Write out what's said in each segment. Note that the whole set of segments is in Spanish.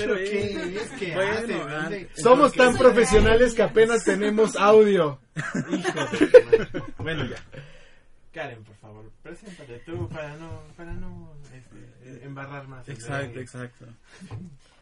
Pero qué es que Bueno, hace, ¿Dónde- Somos ¿Qué tan profesionales que apenas tenemos audio. Hijo de- Bueno, ya. Karen, por favor, preséntate tú para no, para no este, embarrar más. Exacto, exacto.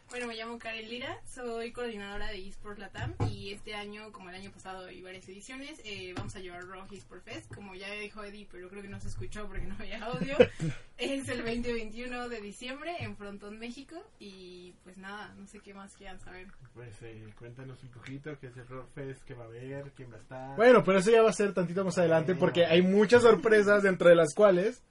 Bueno, me llamo Karen Lira, soy coordinadora de eSports Latam y este año, como el año pasado y varias ediciones, eh, vamos a llevar Raw eSport Fest, como ya dijo Eddie, pero creo que no se escuchó porque no había audio. es el 20-21 de diciembre en Frontón, México y pues nada, no sé qué más quieran saber. Pues eh, cuéntanos un poquito qué es el Rock Fest, qué va a haber, quién va a estar. Bueno, pero eso ya va a ser tantito más adelante porque hay muchas sorpresas dentro de las cuales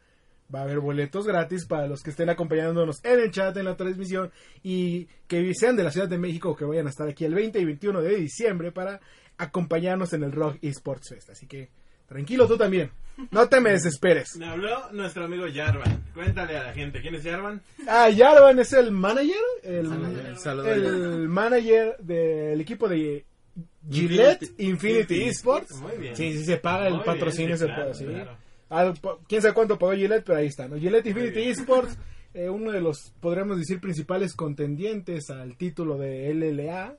va a haber boletos gratis para los que estén acompañándonos en el chat, en la transmisión y que sean de la Ciudad de México que vayan a estar aquí el 20 y 21 de diciembre para acompañarnos en el Rock Esports Fest. Así que tranquilo tú también, no te me desesperes. Me habló nuestro amigo Jarvan. Cuéntale a la gente, ¿quién es Jarvan? Ah, Jarvan es el manager, el, El saludo. el manager del equipo de Gillette Infinity, Infinity Esports. Muy bien. Sí, sí se paga el Muy patrocinio, bien, sí, se claro, puede, claro. Po- quién sabe cuánto pagó Gillette, pero ahí está, ¿no? Gillette Infinity. Esports, eh, uno de los, podríamos decir, principales contendientes al título de LLA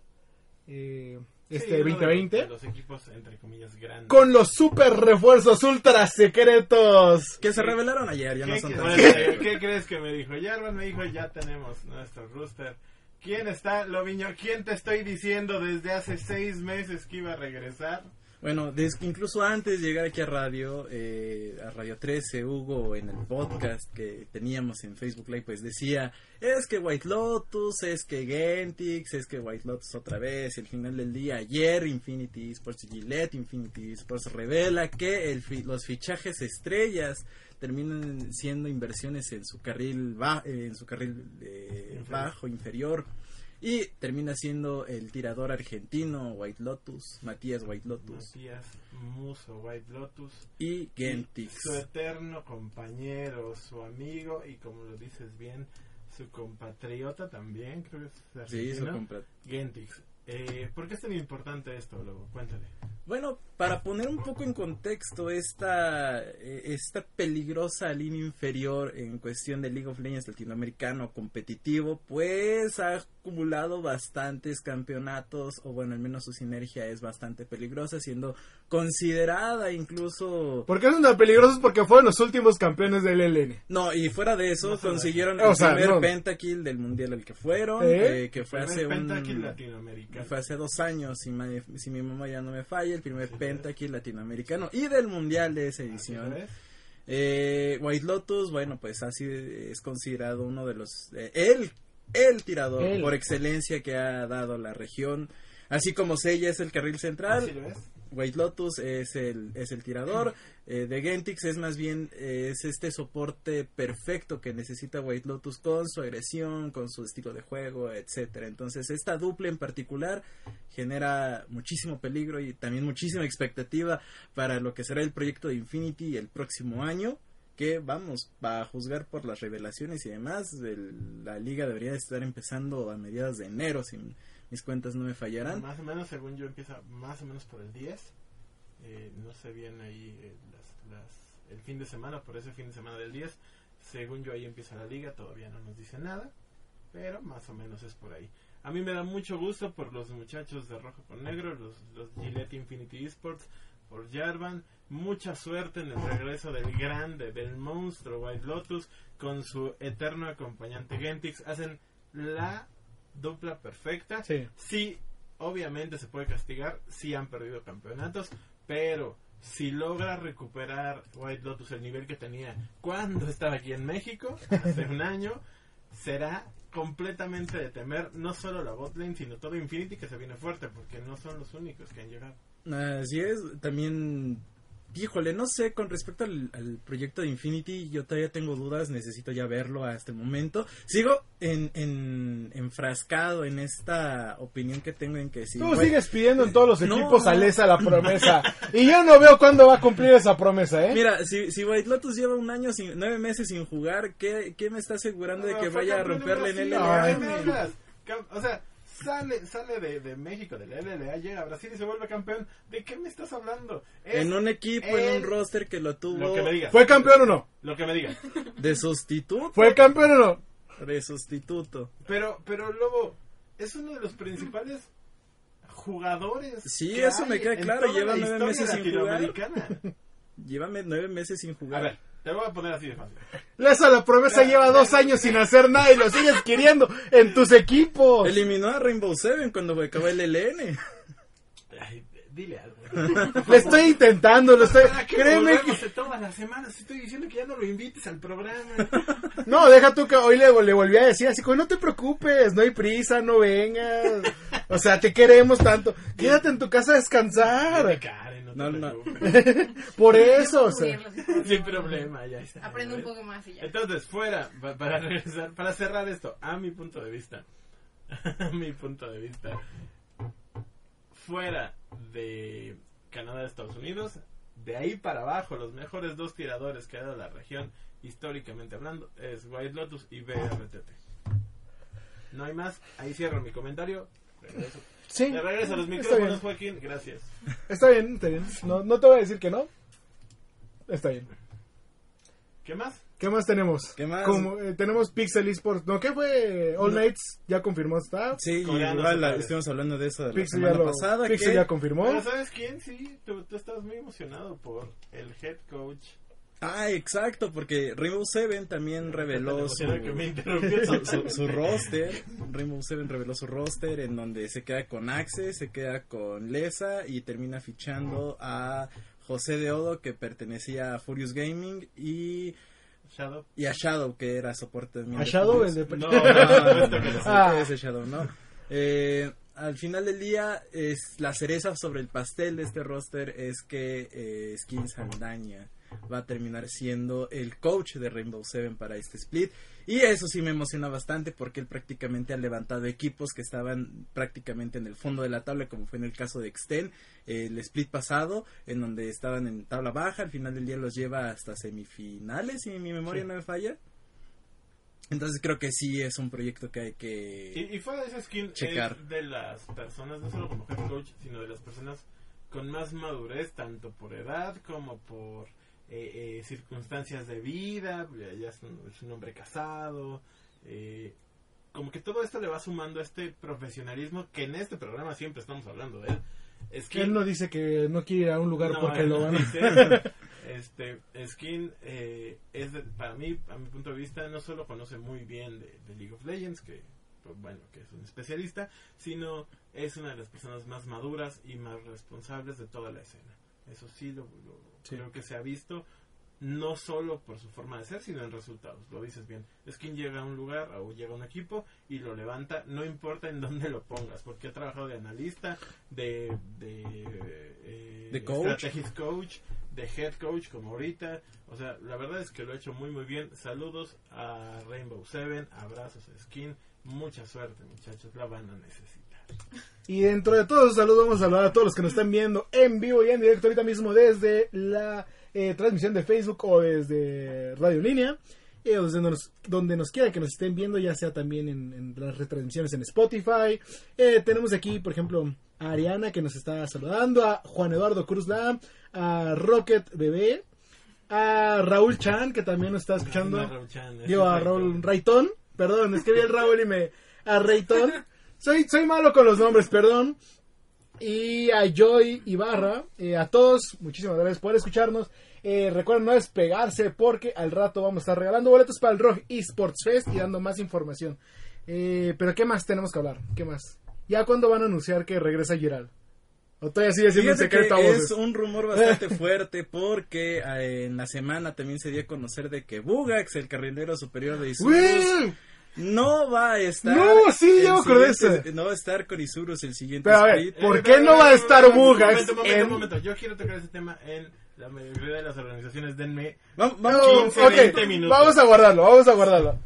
eh, Sí, este de 2020. los- de Los equipos, entre comillas, grandes. Con los super refuerzos ultra secretos. Que se revelaron ayer, ya no ¿Qué, son qué- tan... bueno, ¿Qué crees que me dijo? Jarvan me dijo, ya tenemos nuestro rooster. ¿Quién está, Loviño? ¿Quién te estoy diciendo desde hace seis meses que iba a regresar? Bueno, incluso antes de llegar aquí a radio, eh, a Radio 13, Hugo, en el podcast que teníamos en Facebook Live, pues decía, es que White Lotus, es que Gentix, es que White Lotus otra vez, y al final del día, ayer Infinity Sports Gillette Infinity Sports revela que el fi- los fichajes estrellas terminan siendo inversiones en su carril, ba- en su carril eh, bajo, inferior. Y termina siendo el tirador argentino White Lotus, Matías White Lotus Matías Muso, White Lotus. y Gentix. Su eterno compañero, su amigo y como lo dices bien, su compatriota también, creo que es Sí, su argentino. Gentix. Eh, ¿Por qué es tan importante esto, luego? Cuéntale. Bueno, para poner un poco en contexto esta, eh, esta peligrosa línea inferior en cuestión de League of Legends latinoamericano competitivo, pues ha acumulado bastantes campeonatos, o bueno, al menos su sinergia es bastante peligrosa, siendo considerada incluso... ¿Por qué son tan peligrosos? Porque fueron los últimos campeones del LN. No, y fuera de eso, No consiguieron O el sea, primer no. pentakill del mundial al que fueron, ¿Eh? eh, que fue Primer hace un... pentakill latinoamericano. Fue hace dos años, si, ma- si mi mamá ya no me falla, el primer Sí, pentakill latinoamericano y del mundial de esa edición. Eh, White Lotus, bueno, pues así es considerado uno de los... eh, el, el tirador El. por excelencia que ha dado la región. Así como Seiya es el carril central, Así lo es. White Lotus es el, es el tirador, eh, de Gentix es más bien eh, es este soporte perfecto que necesita White Lotus con su agresión, con su estilo de juego, etcétera. Entonces esta dupla en particular genera muchísimo peligro y también muchísima expectativa para lo que será el proyecto de Infinity el próximo año. Que vamos, a juzgar por las revelaciones y demás, el- la liga debería estar empezando a mediados de enero, si mis cuentas no me fallarán. Más o menos, según yo, empieza más o menos por el 10. Eh, no sé bien ahí eh, las, las- el fin de semana, por ese fin de semana del 10. Según yo, ahí empieza la liga. Todavía no nos dice nada. Pero más o menos es por ahí. A mí me da mucho gusto por los muchachos de rojo con negro, los, los Gillette Infinity Esports, por Jarvan. Mucha suerte en el regreso del grande, del monstruo White Lotus con su eterno acompañante Gentix. Hacen la dupla perfecta. Sí. Sí, obviamente se puede castigar, sí han perdido campeonatos, pero si logra recuperar White Lotus el nivel que tenía cuando estaba aquí en México, hace un año, será completamente de temer no solo la botlane, sino todo Infinity que se viene fuerte, porque no son los únicos que han llegado. Así es, también, híjole, no sé, con respecto al, al proyecto de Infinity, yo todavía tengo dudas, necesito ya verlo hasta el momento. Sigo en, en, enfrascado en esta opinión que tengo en que si... Tú sigues pidiendo en todos los No. equipos a Lesa la promesa. Y yo no veo cuándo va a cumplir esa promesa, ¿eh? Mira, si, si White Lotus lleva un año, sin, nueve meses sin jugar, ¿qué, qué me está asegurando de que vaya a romperle en el O sea, sale, sale de, de México, del LLA, llega a Brasil y se vuelve campeón. ¿De qué me estás hablando? Es En un equipo, en un roster que lo tuvo Lo que me digas. ¿Fue campeón o no? Lo que me digas. de sustituto. ¿Fue campeón o no? De sustituto. Pero, pero Lobo, es uno de los principales jugadores. Sí, que eso me queda claro, lleva la nueve meses sin jugar. Llévame nueve meses sin A jugar. ver, te voy a poner así de fácil. Lesa la promesa lleva dos años sin hacer nada y lo sigues queriendo en tus equipos. Eliminó a Rainbow Seven cuando acabó el LN. Ay, dile algo. Le estoy intentando, lo estoy... ¿Para qué Créeme que... todas las semanas? Estoy diciendo que ya no lo invites al programa. No, deja tú que hoy le, le volví a decir así, como no te preocupes, no hay prisa, no vengas. O sea, te queremos tanto. Quédate en tu casa a descansar. No te No, no. Por eso. Sin problema, ya está. Aprende un poco más y ya. Entonces, fuera, pa- para regresar, para cerrar esto, a mi punto de vista, a mi punto de vista, fuera de Canadá, Estados Unidos, de ahí para abajo, los mejores dos tiradores que ha dado la región, históricamente hablando, es White Lotus y BRTT. No hay más, ahí cierro mi comentario. Regreso. Sí, Te regreso a los micrófonos. Joaquín, gracias. Está bien, está bien. No, no te voy a decir que no. Está bien. ¿Qué más? ¿Qué más tenemos? ¿Qué más? Como, eh, tenemos Pixel Esports. ¿No? ¿Qué fue? All No. Mates ya confirmó está. Sí, Coreanos igual la- estuvimos hablando de eso de la Pixel ya, semana lo, pasada. Pixel que- ya confirmó. Pero ¿sabes quién? Sí, tú, tú estás muy emocionado por el head coach. Ah, exacto, porque Rainbow Seven también reveló su, Tan emocionado que me interrumpió. su, su- su roster. Rainbow Seven reveló su roster en donde se queda con Axe, se queda con Lesa y termina fichando a José de Odo que pertenecía a Furious Gaming y, Shadow. y a Shadow que era soporte también A de Shadow, de... No, no, no. Ah. ese Shadow, ¿no? Eh, al final del día, es la cereza sobre el pastel de este roster es que eh, Skin Saldaña va a terminar siendo el coach de Rainbow Seven para este split. Y eso sí me emociona bastante porque él prácticamente ha levantado equipos que estaban prácticamente en el fondo de la tabla, como fue en el caso de Extend, el split pasado, en donde estaban en tabla baja. Al final del día los lleva hasta semifinales, si mi memoria Sí. no me falla. Entonces creo que sí es un proyecto que hay que... Y, y fuera de ese skin, Checar. es de las personas, no solo como head coach, sino de las personas con más madurez, tanto por edad como por eh, eh, circunstancias de vida. Ya, ya es, un, es un hombre casado. eh, como que todo esto le va sumando a este profesionalismo que en este programa siempre estamos hablando de él. Skin, Él no dice que no quiere ir a un lugar No, porque lo van a... dice. Este, Skin eh, es de- para mí, a mi punto de vista, no solo conoce muy bien de, de League of Legends, que pues, bueno, que es un especialista, sino es una de las personas más maduras y más responsables de toda la escena. Eso sí, lo, lo- Sí. creo que se ha visto no solo por su forma de ser, sino en resultados. Lo dices bien. Skin llega a un lugar o llega a un equipo y lo levanta, no importa en dónde lo pongas, porque ha trabajado de analista, de, de, eh, De coach. coach, de head coach como ahorita. O sea, la verdad es que lo ha hecho muy muy bien. Saludos a Rainbow Seven, abrazos a Skin. Mucha suerte muchachos, la van a necesitar. Y dentro de todos esos saludos vamos a saludar a todos los que nos están viendo en vivo y en directo ahorita mismo desde la eh, transmisión de Facebook o desde Radio Línea. eh, o desde nos- donde nos quiera que nos estén viendo, ya sea también en, en las retransmisiones en Spotify. Eh, tenemos aquí, por ejemplo, a Ariana que nos está saludando, a Juan Eduardo Cruz Lam, a Rocket Bebé, a Raúl Chan que también nos está escuchando. No, Raúl Chan, Digo ese a es Raúl Raytón, perdón, escribí el Raúl y me... A Raytón. Soy, soy malo con los nombres, perdón. Y a Joy Ibarra, eh, a todos, muchísimas gracias por escucharnos. Eh, recuerden no despegarse porque al rato vamos a estar regalando boletos para el Rock Esports Fest y dando más información. Eh, pero ¿qué más tenemos que hablar? ¿Qué más? ¿Ya cuándo van a anunciar que regresa Giral? ¿O todavía sigue siendo secreto a voces? es un rumor bastante fuerte porque eh, en la semana también se dio a conocer de que Bugax, el carrilero superior de Isurus. No va a estar. No, sí, el ya me acordé. No va a estar con Isurus el siguiente Pero a ver, split. ¿por Eh, qué pero, no va a estar momento, Bugax momento, momento, en- momento. Yo quiero tocar ese tema en la mayoría de las organizaciones. Denme Va- va- No, 15, ok, 20 minutos. vamos a guardarlo, vamos a guardarlo.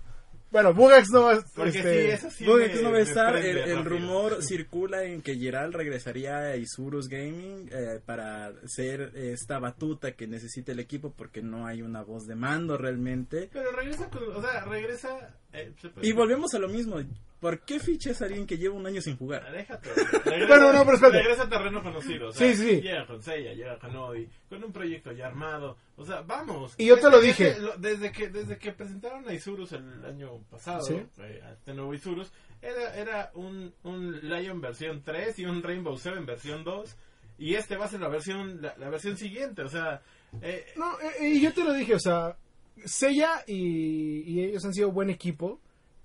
Bueno, Bugax no va este, sí, eso sí. Bugax me- no va a estar. El, rumor circula en que Giral regresaría a Isurus Gaming eh, para ser esta batuta que necesita el equipo porque no hay una voz de mando realmente. Pero regresa con. O sea, regresa. eh, Y volvemos a lo mismo. ¿Por qué fichas a alguien que lleva un año sin jugar? Déjate. Regresa, Bueno, no, pero espérate. Regresa a terreno conocido. O sea, Sí, sí. Llega con Seiya, llega con Odi, con un proyecto ya armado. O sea, vamos. Y yo te lo Desde- dije. desde Desde que, desde que presentaron a Isurus el año pasado, Sí. eh, a este nuevo Isurus, era, era un, un Lion versión 3 y un Rainbow Seven versión 2. Y este va a ser la versión, la, la versión siguiente. O sea, eh, No, eh, y yo te lo dije, o sea, Sella y, y ellos han sido buen equipo.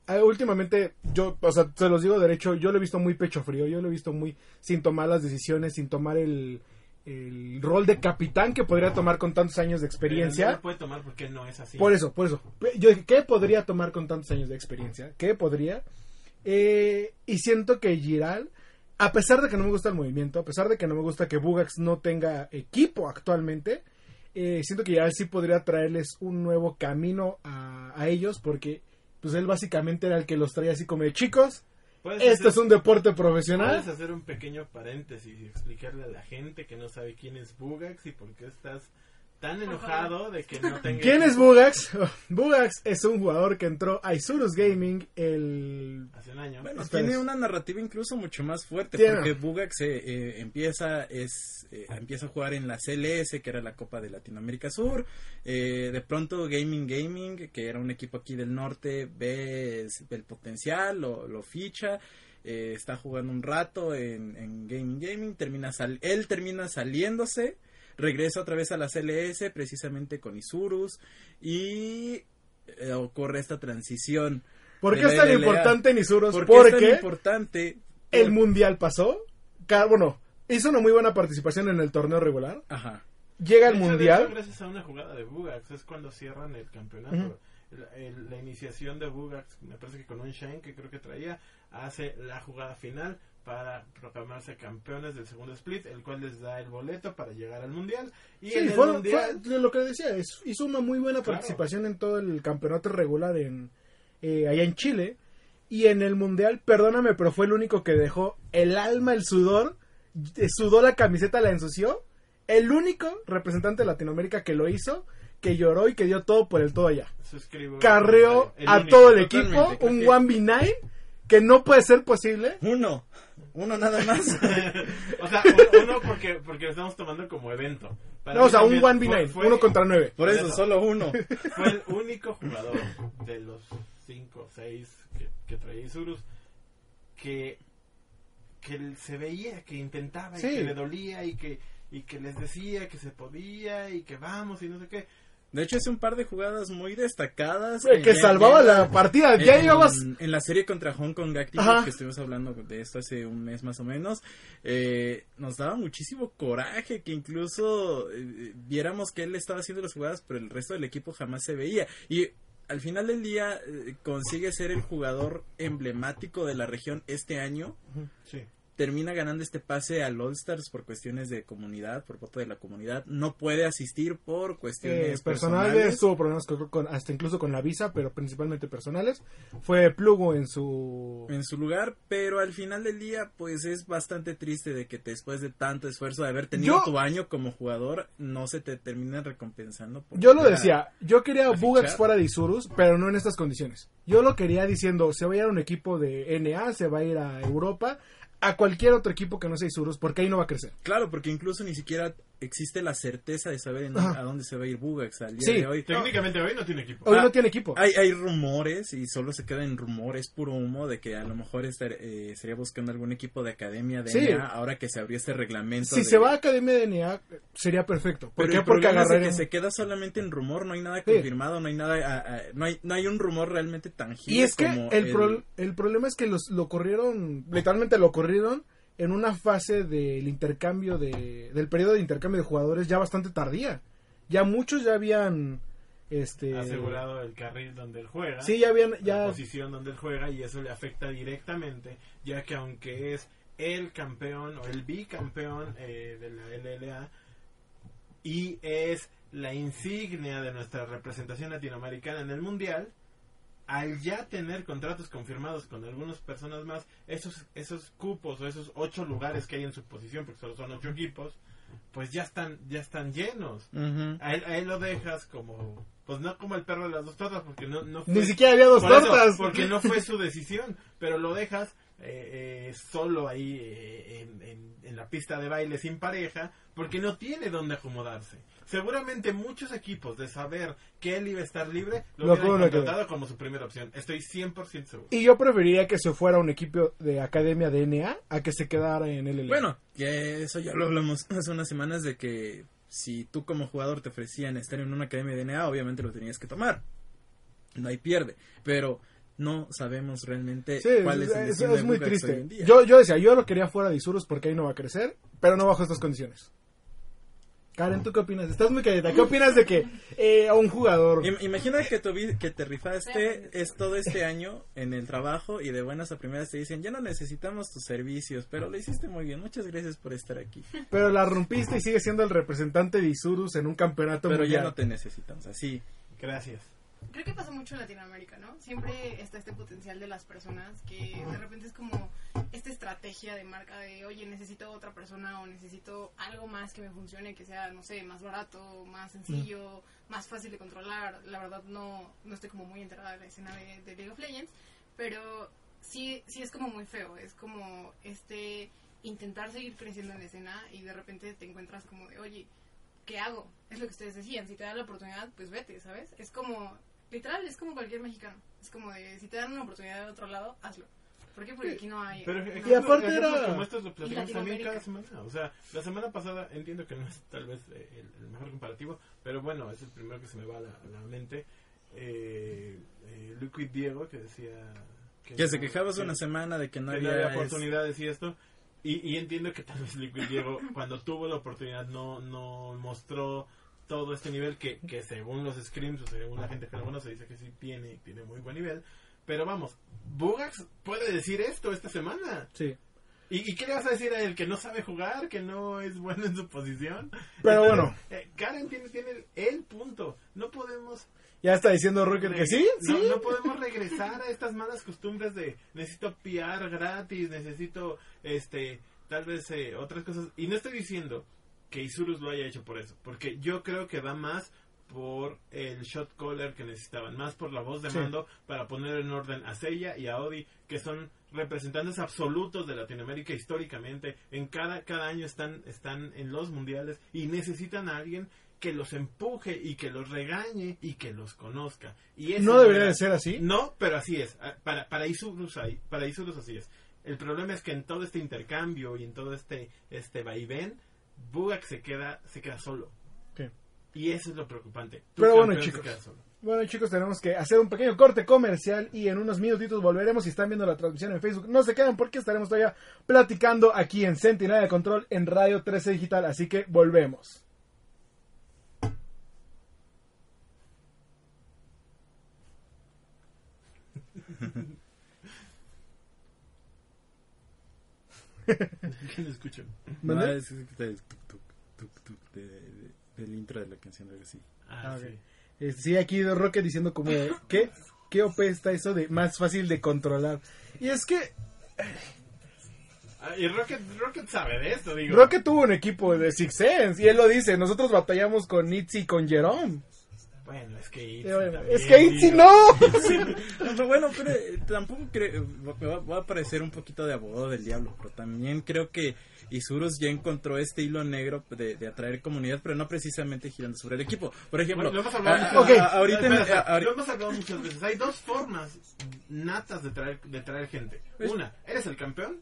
Ah, últimamente, yo, o sea, se los digo derecho, yo lo he visto muy pecho frío, yo lo he visto muy sin tomar las decisiones, sin tomar el, el rol de capitán que podría tomar con tantos años de no experiencia. lo puede tomar porque no es así. Por eso, por eso. Yo dije, ¿qué podría tomar con tantos años de experiencia? ¿Qué podría? Eh, y siento que Giral, a pesar de que no me gusta el movimiento, a pesar de que no me gusta que Bugax no tenga equipo actualmente, eh, siento que Giral sí podría traerles un nuevo camino a, a ellos porque pues él básicamente era el que los traía así como de chicos, esto hacer- es un deporte profesional. Puedes hacer un pequeño paréntesis y explicarle a la gente que no sabe quién es Bugax y por qué estás tan enojado de que no tenga. ¿Quién es Bugax? Bugax es un jugador que entró a Isurus Gaming el Hace un año. Bueno, tiene una narrativa incluso mucho más fuerte Tiene. porque Bugax eh, eh, empieza es eh, empieza a jugar en la CLS que era la Copa de Latinoamérica Sur eh, de pronto Gaming Gaming que era un equipo aquí del norte ve es- ve el potencial lo, lo ficha eh, está jugando un rato en, en Gaming Gaming termina sal él termina saliéndose regresa otra vez a la CLS precisamente con Isurus y eh, ocurre esta transición ¿Por qué es tan LLA. importante en Isurus? ¿Por qué es tan Porque importante? el mundial pasó. Bueno, hizo una muy buena participación en el torneo regular. Ajá. Llega al mundial. hecho, gracias a una jugada de Bugax es cuando cierran el campeonato. La, el- la iniciación de Bugax, me parece que con un Shen que creo que traía, hace la jugada final para proclamarse campeones del segundo split, el cual les da el boleto para llegar al mundial. Y Sí, en el fue, mundial, fue lo que decía. es- hizo una muy buena Claro. participación en todo el campeonato regular en eh, allá en Chile. Y en el mundial, perdóname, pero fue el único que dejó el alma, el sudor. eh, Sudó la camiseta, la ensució. El único representante de Latinoamérica que lo hizo, que lloró y que dio todo por el todo allá. suscribo carreó el a único. todo el equipo, un que- 1v9 que no puede ser posible. Uno. Uno nada más. o sea, uno, porque, porque lo estamos tomando como evento. Para No, o sea, un también 1v9, fue- fue- uno contra 9. Por eso, solo uno. fue el único jugador de los 5 o 6 que, que traía Isurus que, que él se veía, que intentaba Sí. y que le dolía y que, y que les decía que se podía y que vamos y no sé qué. De hecho, es un par de jugadas muy destacadas. Que Ya- salvaba ya- la partida. Ya en, llevabas. en la serie contra Hong Kong Active, Ajá. que estuvimos hablando de esto hace un mes más o menos, eh, nos daba muchísimo coraje que incluso eh, viéramos que él estaba haciendo las jugadas, pero el resto del equipo jamás se veía. Y al final del día eh, consigue ser el jugador emblemático de la región este año. Sí. Termina ganando este pase al All Stars por cuestiones de comunidad, por voto de la comunidad. No puede asistir por eh, cuestiones personales, personales. tuvo problemas con, hasta incluso con la visa, pero principalmente personales. Fue Plugo en su. en su lugar, pero al final del día, pues es bastante triste de que después de tanto esfuerzo de haber tenido Yo- tu año como jugador, no se te terminen recompensando. por Yo lo decía, yo quería a Bugax fuera de Isurus, pero no en estas condiciones. Yo lo quería diciendo, se va a ir a un equipo de NA, se va a ir a Europa, a cualquier otro equipo que no sea Isurus, porque ahí no va a crecer. Claro, porque incluso ni siquiera existe la certeza de saber en- a dónde se va a ir Bugax al día Sí. de hoy. Técnicamente hoy no tiene equipo. Hoy Ah, no tiene equipo. Hay, hay rumores y solo se queda en rumores, puro humo, de que a lo mejor estar, eh, sería buscando algún equipo de academia de Sí. NA ahora que se abrió este reglamento. si de- se va a Academia de NA, sería perfecto. ¿Por Pero qué? el Porque agarrarían... que se queda solamente en rumor, no hay nada Sí. confirmado, no hay nada, ah, ah, no hay, no hay un rumor realmente tangible. Y es que como el, pro- el problema es que los, lo corrieron, literalmente lo corrieron en una fase del intercambio de, del periodo de intercambio de jugadores ya bastante tardía. Ya muchos ya habían, este, asegurado el carril donde él juega. Sí, ya habían, la ya, posición donde él juega y eso le afecta directamente, ya que aunque es el campeón o el bicampeón eh, de la LLA y es la insignia de nuestra representación latinoamericana en el mundial, al ya tener contratos confirmados con algunas personas más, esos esos cupos o esos ocho lugares que hay en su posición, porque solo son ocho equipos, pues ya están ya están llenos. Ujú. A él, a él lo dejas como, pues no como el perro de las dos tortas, porque no, no ni fue- siquiera había dos por eso, tortas. porque no fue su decisión, pero lo dejas eh, eh, solo ahí eh, en, en- en la pista de baile sin pareja, porque no tiene dónde acomodarse. Seguramente muchos equipos de saber que él iba a estar libre lo Lo hubieran contratado como su primera opción. Estoy 100% seguro. Y yo preferiría que se fuera a un equipo de Academia de NA a que se quedara en LLA. Bueno, que eso ya lo hablamos hace unas semanas de que si tú como jugador te ofrecían estar en una academia de DNA, obviamente lo tenías que tomar. No hay pierde, pero no sabemos realmente Sí, cuál es, es, el es- destino es muy hoy triste. en día. Yo, yo decía, yo lo quería fuera de Isurus porque ahí no va a crecer, pero no bajo estas condiciones. Karen, ¿tú qué opinas? Estás muy callada. ¿Qué opinas de que eh, a un jugador... Im- Imagina que, tu vi- que te rifaste es todo este año en el trabajo y de buenas a primeras te dicen, ya no necesitamos tus servicios, pero lo hiciste muy bien, muchas gracias por estar aquí. Pero la rompiste y sigues siendo el representante de Isurus en un campeonato Pero ya mundial. no te necesitamos, así. Gracias. Creo que pasa mucho en Latinoamérica, ¿no? Siempre está este potencial de las personas que de repente es como esta estrategia de marca de, oye, necesito otra persona o necesito algo más que me funcione, que sea, no sé, más barato, más sencillo, más fácil de controlar. La verdad no, no estoy como muy enterada de la escena de, de League of Legends, pero sí, sí es como muy feo. Es como este intentar seguir creciendo en la escena y de repente te encuentras como de, oye, ¿qué hago? Es lo que ustedes decían, si te dan la oportunidad, pues vete, ¿sabes? Es como, literal, es como cualquier mexicano. Es como de, si te dan una oportunidad de otro lado, hazlo. ¿Por qué? Porque aquí no hay... Pero no- ejemplos- aparte era- como estos lo platicamos Y también cada semana. O sea, la semana pasada entiendo que no es tal vez eh, el, el mejor comparativo, pero bueno, es el primero que se me va a la, a la mente. Eh, eh, Liquid Diego que decía Que se no- quejaba hace que- una semana de que no que no había... había oportunidades y esto. Y, y entiendo que tal vez Liquid Diego, cuando tuvo la oportunidad, no, no mostró todo este nivel que, que según los scrims o según la gente que lo conoce dice que sí tiene, tiene muy buen nivel. Pero vamos, Bugax puede decir esto esta semana. Sí. ¿Y, y qué le vas a decir a él? ¿Que no sabe jugar? ¿Que no es bueno en su posición? Pero Entonces, bueno. eh, Karen tiene, tiene el, el punto. No podemos Ya está diciendo Rucker que sí, no, sí. no podemos regresar a estas malas costumbres de necesito PR gratis, necesito este tal vez eh, otras cosas. Y no estoy diciendo que Isurus lo haya hecho por eso, porque yo creo que va más por el shot caller que necesitaban, más por la voz de Sí. mando para poner en orden a Seiya y a Odi, que son representantes absolutos de Latinoamérica históricamente. En cada, cada año están, están en los mundiales y necesitan a alguien que los empuje y que los regañe y que los conozca. Y No debería de ser así. no, pero así es. Ah, Para, para Isurus hay- para Isurus así es. El problema es que en todo este intercambio y en todo este este vaivén, Bugak se queda se queda solo. Sí. Y eso es lo preocupante. Tu Pero bueno, chicos. queda solo. Bueno chicos, tenemos que hacer un pequeño corte comercial y en unos minutitos volveremos. Si están viendo la transmisión en Facebook, no se quedan porque estaremos todavía platicando aquí en Sentinela de Control en Radio 13 Digital. Así que volvemos. ¿Quién escucha? No, ¿Mande? es, es del tuk, tuk, tuk, tuk, de- de- del intro de la canción, algo así. Ah, Ah, sí. Eh, sí, aquí Rocket diciendo como, ¿qué? ¿Qué OP está eso de más fácil de controlar? Y es que Ah, y Rocket, Rocket sabe de esto, digo. Rocket tuvo un equipo de Six Sense y él lo dice, nosotros batallamos con Itzy y con Jerome. Bueno, es que Itzy también, es que Itzy no. Pero bueno, pero eh, tampoco creo, me va, va a parecer un poquito de abogado del diablo, pero también creo que Isurus ya encontró este hilo negro de, de atraer comunidad, pero no precisamente girando sobre el equipo. Por ejemplo, Bueno, lo hemos hablado a- muchas a- veces. a- ahorita, en- Espera, espera, a- ahorita- lo hemos hablado muchas veces. Hay dos formas natas de traer, de traer gente. Pues- Una, eres el campeón,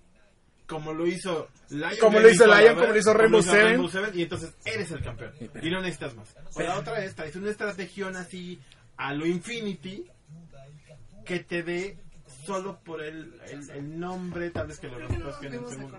como lo hizo Lion. Como lo hizo Lion, como lo hizo Rainbow Seven. Seven, y entonces eres el campeón. Y no necesitas más. O la otra es, traes una estrategia así a lo Infinity que te dé solo por el, el, el nombre, tal vez que lo que no en un segundo.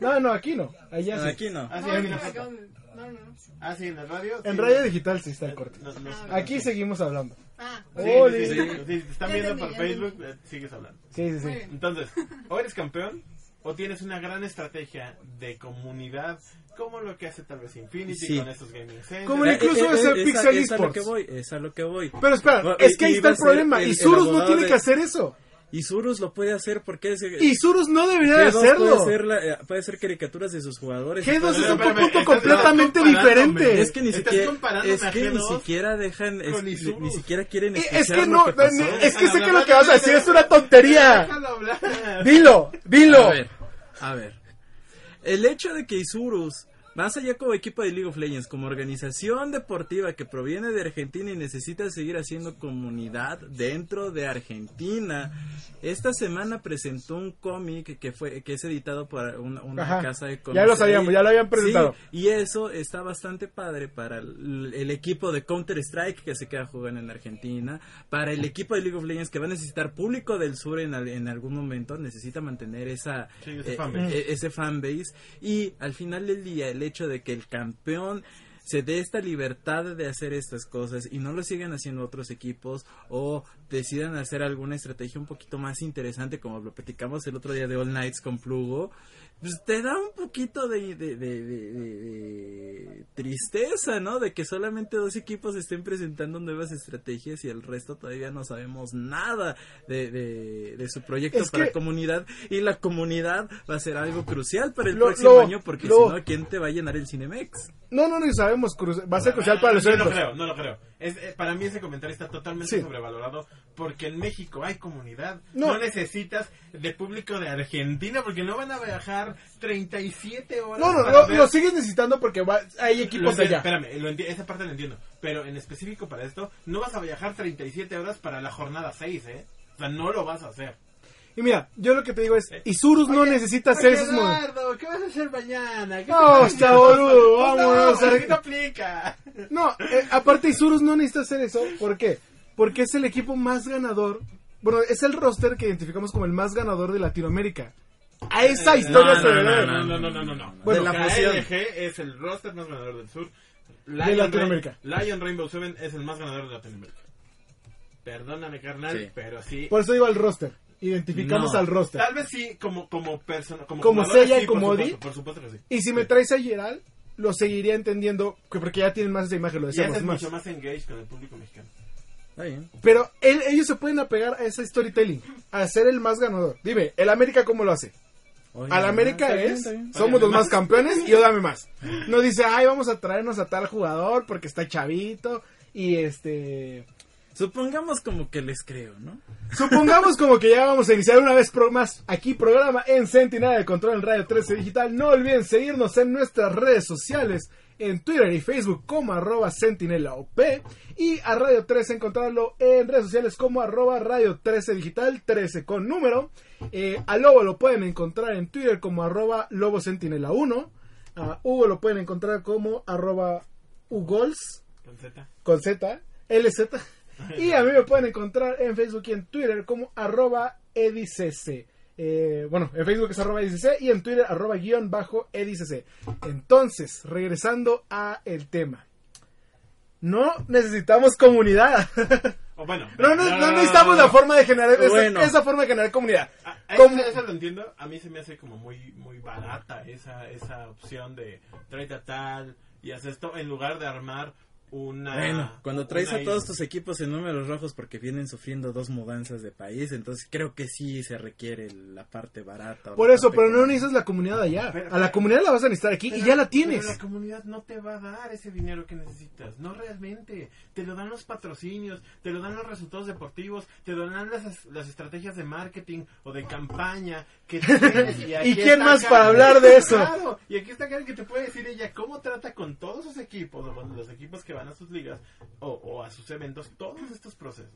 No, no, aquí no. Allá no, sí. aquí no. Ah, sí, No, no, no. Ah, sí, en la radio. En sí. radio digital sí está el corte. no- no- Ah, Aquí seguimos hablando. Ah, Sí, sí, sí, sí, sí, te están viendo por Facebook, eh, sigues hablando. Sí, sí, sí. Entonces, o eres campeón o tienes una gran estrategia de comunidad, como lo que hace tal vez Infinity Sí. con estos gaming centers. Como el- Incluso es el a- Pixel es a lo Esports. que voy, es a lo que voy. Pero espera, Bueno, es que ahí está el problema. el- Y Surus no tiene de- que hacer eso. Y Surus lo puede hacer porque es... Y Surus no debería de G2 hacerlo. puede, hacer la- eh, puede hacer caricaturas de sus jugadores. G2 Puede- es un estás- completamente diferente. Es que ni siquiera, es que ni G2 siquiera dejan, es- ni, ni siquiera quieren Eh, escuchar Es que lo no, que pasó. es que sé que lo que vas a decir es una tontería. Dilo, dilo. A ver, a ver. El hecho de que Isurus, más allá como equipo de League of Legends, como organización deportiva que proviene de Argentina y necesita seguir haciendo comunidad dentro de Argentina, esta semana presentó un cómic que fue que es editado por una, una casa de cómics. Ya lo sabíamos, ya lo habían presentado. Sí, y eso está bastante padre para el, el equipo de Counter Strike que se queda jugando en Argentina, para el equipo de League of Legends que va a necesitar público del sur en, en algún momento, necesita mantener esa Sí, ese eh, fanbase. eh, ese fanbase y al final del día el hecho de que el campeón se dé esta libertad de hacer estas cosas y no lo sigan haciendo otros equipos o decidan hacer alguna estrategia un poquito más interesante como lo platicamos el otro día de All Nights con Plugo pues te da un poquito de, de, de- de- de- de tristeza, ¿no? De que solamente dos equipos estén presentando nuevas estrategias y el resto todavía no sabemos nada de, de- de su proyecto Es para que- comunidad y la comunidad va a ser algo crucial para el Lo- próximo lo- año porque lo- si no, ¿quién te va a llenar el Cinemex? No, no, no sabemos. cru- Va a ser crucial para los no lo eventos. creo, no lo creo. Es, eh, para mí ese comentario está totalmente Sí. sobrevalorado porque en México hay comunidad. No. No. necesitas de público de Argentina porque no van a viajar 37 horas. No, no, lo, ver- lo sigues necesitando porque va- hay equipos entiendo, allá. Espérame, lo esa parte la entiendo. Pero en específico para esto, no vas a viajar 37 horas para la jornada 6, ¿eh? O sea, no lo vas a hacer. Y mira, yo lo que te digo es, Isurus no necesita hacer esos movimientos. Eduardo, ¿qué vas a hacer mañana? ¿Qué No, está boludo, No, vámonos, no, a- no aplica. No, eh, aparte Isurus no necesita hacer eso. ¿Por qué? Porque es el equipo más ganador. Bueno, es el roster que identificamos como el más ganador de Latinoamérica. A esa historia no, se no, debe. no, no, no, no, no, no. Bueno, la KLG fusión. es el roster más ganador del sur. De Latinoamérica. Lion Rainbow Seven es el más ganador de Latinoamérica. Perdóname, carnal, Sí. pero sí. Por eso iba al roster. Identificamos No. al roster. Tal vez sí, como, como persona. Como, Como Seiya y sí, como supuesto, Odi. Por supuesto que sí. Y si me traes a Gerald, lo seguiría entendiendo, que porque ya tienen más esa imagen, lo Y decíamos haces más. mucho más engage con el público mexicano. Está bien. Pero él- ellos se pueden apegar a ese storytelling, a ser el más ganador. Dime, ¿el América cómo lo hace? Oye, Al América está bien, es, está bien. somos los más. campeones y yo dame más. No dice, ay, vamos a traernos a tal jugador porque está chavito y este... Supongamos como que les creo, ¿no? Supongamos como que ya vamos a iniciar una vez pro- más aquí programa en Sentinela de Control en Radio 13 Digital. No olviden seguirnos en nuestras redes sociales, en Twitter y Facebook como arroba Sentinela OP y a Radio 13 encontrarlo en redes sociales como arroba Radio 13 Digital 13 con número. Eh, a Lobo lo pueden encontrar en Twitter como arroba Lobo Sentinela 1. A Hugo lo pueden encontrar como arroba Ugols Con Z. con Z, LZ. Y a mí me pueden encontrar en Facebook y en Twitter como arroba edicc. Eh, bueno, en Facebook es arroba edicc y en Twitter arroba guion bajo edicc. Entonces, regresando a el tema. No necesitamos comunidad. O bueno. no, no, no necesitamos la forma de generar esa- Bueno. esa, forma de generar comunidad. Ah, ah, eso lo entiendo. A mí se me hace como muy muy barata esa esa opción de tráete a tal y haz esto en lugar de armar una. Bueno, cuando traes a todos isla. tus equipos en números rojos porque vienen sufriendo dos mudanzas de país, entonces creo que sí se requiere la parte barata. Por eso, pero no necesitas la comunidad allá. Pero- A la comunidad la vas a necesitar aquí y Pero- ya la tienes. Pero la comunidad no te va a dar ese dinero que necesitas. No realmente. Te lo dan los patrocinios, te lo dan los resultados deportivos, te lo dan las, las estrategias de marketing o de campaña que tienes. Y, ¿Y quién más Karen. para hablar de eso? Claro, y aquí está Karen que te puede decir ella cómo trata con todos sus equipos, o con los equipos que van a sus ligas o, o a sus eventos, todos estos procesos.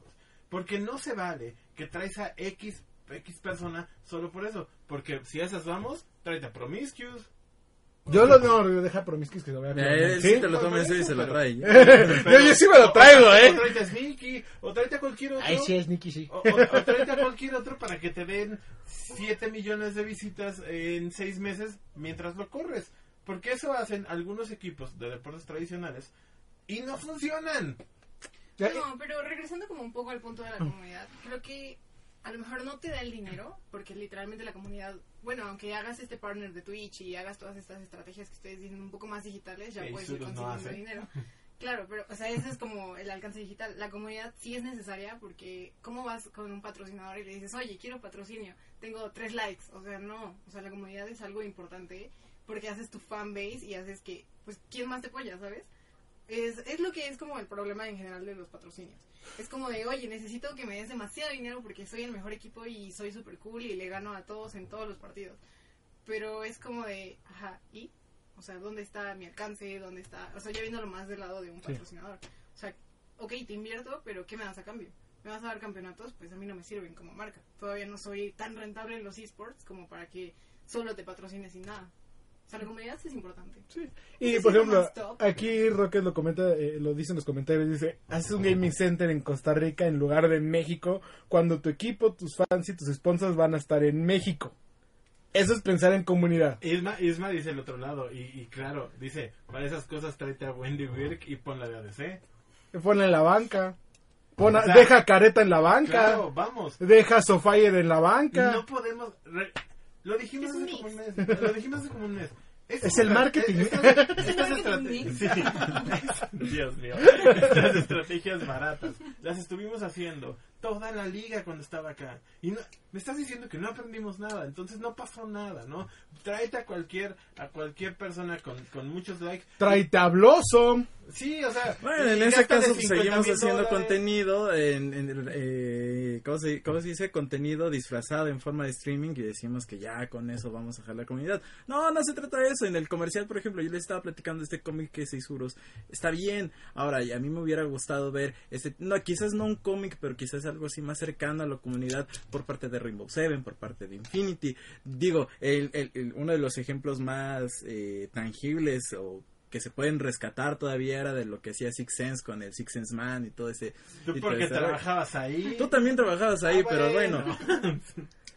Porque no se vale que traes a X, X persona solo por eso. Porque si a esas vamos, tráete a Promiscuous. Yo lo no, deja Promiscuous que lo vea. Eh, ¿Sí? te lo toma en serio y se lo Pero- trae. Yo, yo sí me lo traigo, O ¿eh? tráete a Sneaky, o tráete a cualquier otro. Ay, sí, es Nicky, sí. O, o- o tráete a cualquier otro para que te den 7 millones de visitas en 6 meses mientras lo corres. Porque eso hacen algunos equipos de deportes tradicionales y no funcionan. No, pero regresando como un poco al punto de la comunidad, creo que a lo mejor no te da el dinero, porque literalmente la comunidad, bueno, aunque hagas este partner de Twitch y hagas todas estas estrategias que ustedes dicen un poco más digitales, ya puedes ir no consiguiendo hace. dinero. Claro, pero, o sea, ese es como el alcance digital. La comunidad sí es necesaria porque, ¿cómo vas con un patrocinador y le dices, oye, quiero patrocinio, tengo tres likes? O sea, no, o sea, la comunidad es algo importante porque haces tu fan base y haces que, pues, ¿quién más te apoya, sabes? Es, es lo que es como el problema en general de los patrocinios. Es como de, oye, necesito que me des demasiado dinero porque soy el mejor equipo y soy super cool y le gano a todos en todos los partidos. Pero es como de, ajá, ¿y? O sea, ¿dónde está mi alcance? ¿Dónde está? O sea, ya viéndolo más del lado de un patrocinador. O sea, ok, te invierto, pero ¿qué me das a cambio? ¿Me vas a dar campeonatos? Pues a mí no me sirven como marca. Todavía no soy tan rentable en los esports como para que solo te patrocines sin nada. Sea, la comunidad sí es importante. Y Ese por ejemplo, aquí Rocket lo comenta, eh, lo dice en los comentarios, dice, haces un gaming center en Costa Rica en lugar de México, cuando tu equipo, tus fans y tus sponsors van a estar en México. Eso es pensar en comunidad. Isma, Isma dice el otro lado, y, y claro, dice, para esas cosas tráete a Wendy Wirk y ponla de ADC. Ponla en la banca. Pon a- O sea, deja Careta en la banca. Claro, vamos. Deja Sofire en la banca. No podemos... re- Lo dijimos Es un hace como un mes. Lo dijimos hace como un mes. Es el marketing. Estas, estas marketing estrategias... Sí. Dios mío. Estas estrategias baratas. Las estuvimos haciendo toda la liga cuando estaba acá. Y no, me estás diciendo que no aprendimos nada. Entonces no pasó nada, ¿no? Tráete a cualquier, a cualquier persona con, con muchos likes. Tráete a Blossom. Sí, o sea... Bueno, en ese caso 50 seguimos haciendo dólares. contenido, en, en, eh, ¿cómo, se, cómo se dice? Contenido disfrazado en forma de streaming y decimos que ya con eso vamos a dejar la comunidad. No, no se trata de eso. En el comercial, por ejemplo, yo les estaba platicando de este cómic que es Isurus. Está bien. Ahora, y a mí me hubiera gustado ver, este, no, quizás no un cómic, pero quizás algo así más cercano a la comunidad por parte de Rainbow Seven, por parte de Infinity. Digo, el, el- el- uno de los ejemplos más eh, tangibles o que se pueden rescatar todavía era de lo que hacía Six Sense con el Six Sense Man y todo ese Tú porque trabajabas ahí. Tú también trabajabas ahí, Ah, pero bueno,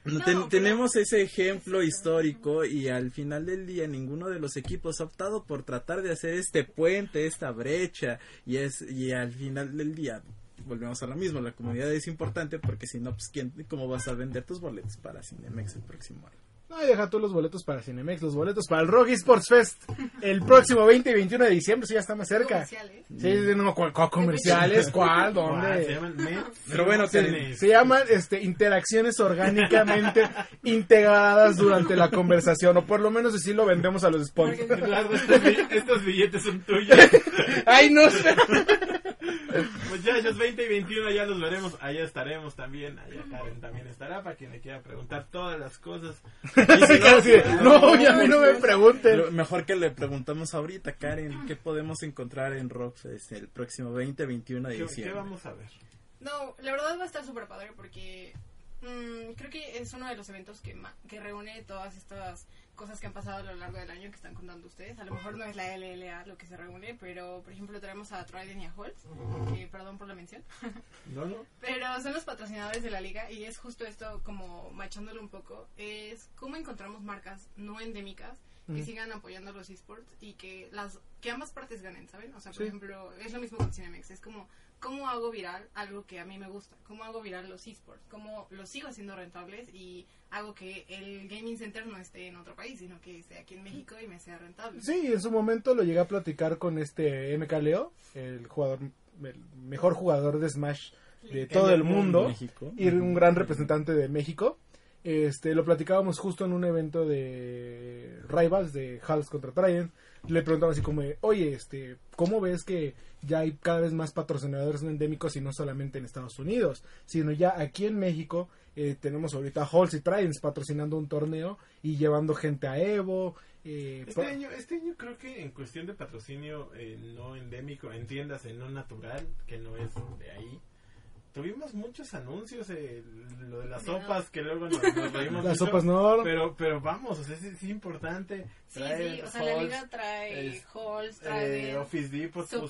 No, ten- pero- tenemos ese ejemplo histórico y al final del día ninguno de los equipos ha optado por tratar de hacer este puente, esta brecha y es y al final del día volvemos a lo mismo, la comunidad es importante porque si no, pues ¿quién, ¿cómo vas a vender tus boletos para Cinemex el próximo año? No, y deja tú los boletos para Cinemex, los boletos para el Rocky Sports Fest el próximo 20 y 21 de diciembre, eso ya está más cerca. Comerciales. Sí, sí, no, ¿cuál- cuál comerciales? ¿Cuál? Ah, se ¿Dónde? llaman Pero bueno, se- llaman este, interacciones orgánicamente integradas durante la conversación, o por lo menos así lo vendemos a los sponsors. Estos billetes son tuyos. ¡Ay, no sé! Muchachos, 20 y 21 ya los veremos. Allá estaremos también. Allá Karen también estará para quien le quiera preguntar todas las cosas. Casi, no, ya a mí no me pregunten. Mejor que le preguntamos ahorita, Karen, ¿qué podemos encontrar en Rockfest el próximo 20, 21 de ¿Qué, diciembre? qué vamos a ver? No, la verdad va a estar súper padre porque mm, creo que es uno de los eventos que, ma- que reúne todas estas cosas que han pasado a lo largo del año que están contando ustedes. A lo mejor no es la LLA lo que se reúne, pero por ejemplo traemos a Trident y a Holtz, que perdón por la mención, No, no. pero son los patrocinadores de la liga y es justo esto como machándolo un poco, es cómo encontramos marcas no endémicas que sigan apoyando los esports y que las que ambas partes ganen, ¿saben? O sea, por Sí. ejemplo, es lo mismo con Cinemex, es como cómo hago viral algo que a mí me gusta, cómo hago viral los esports, cómo los sigo haciendo rentables y hago que el gaming center no esté en otro país, sino que esté aquí en México y me sea rentable. Sí, en su momento lo llegué a platicar con este MK Leo, el jugador, el mejor jugador de Smash de todo el mundo México. y un gran representante de México. Este, lo platicábamos justo en un evento de Rivals de Hals contra Trident. Le preguntaba así como, oye, este, ¿cómo ves que ya hay cada vez más patrocinadores no endémicos y no solamente en Estados Unidos, sino ya aquí en México eh, tenemos ahorita Halls y Tridents patrocinando un torneo y llevando gente a Evo. eh, Este año, este año creo que en cuestión de patrocinio eh, no endémico, entiéndase, no natural, que no es de ahí. Tuvimos muchos anuncios, eh, lo de las sopas, que luego nos, nos reímos Las mucho, sopas no. Pero, pero vamos, o sea, es, es importante. Sí, traer sí, o sea, la halls, liga trae es- halls, eh, trae... Office Depot puso.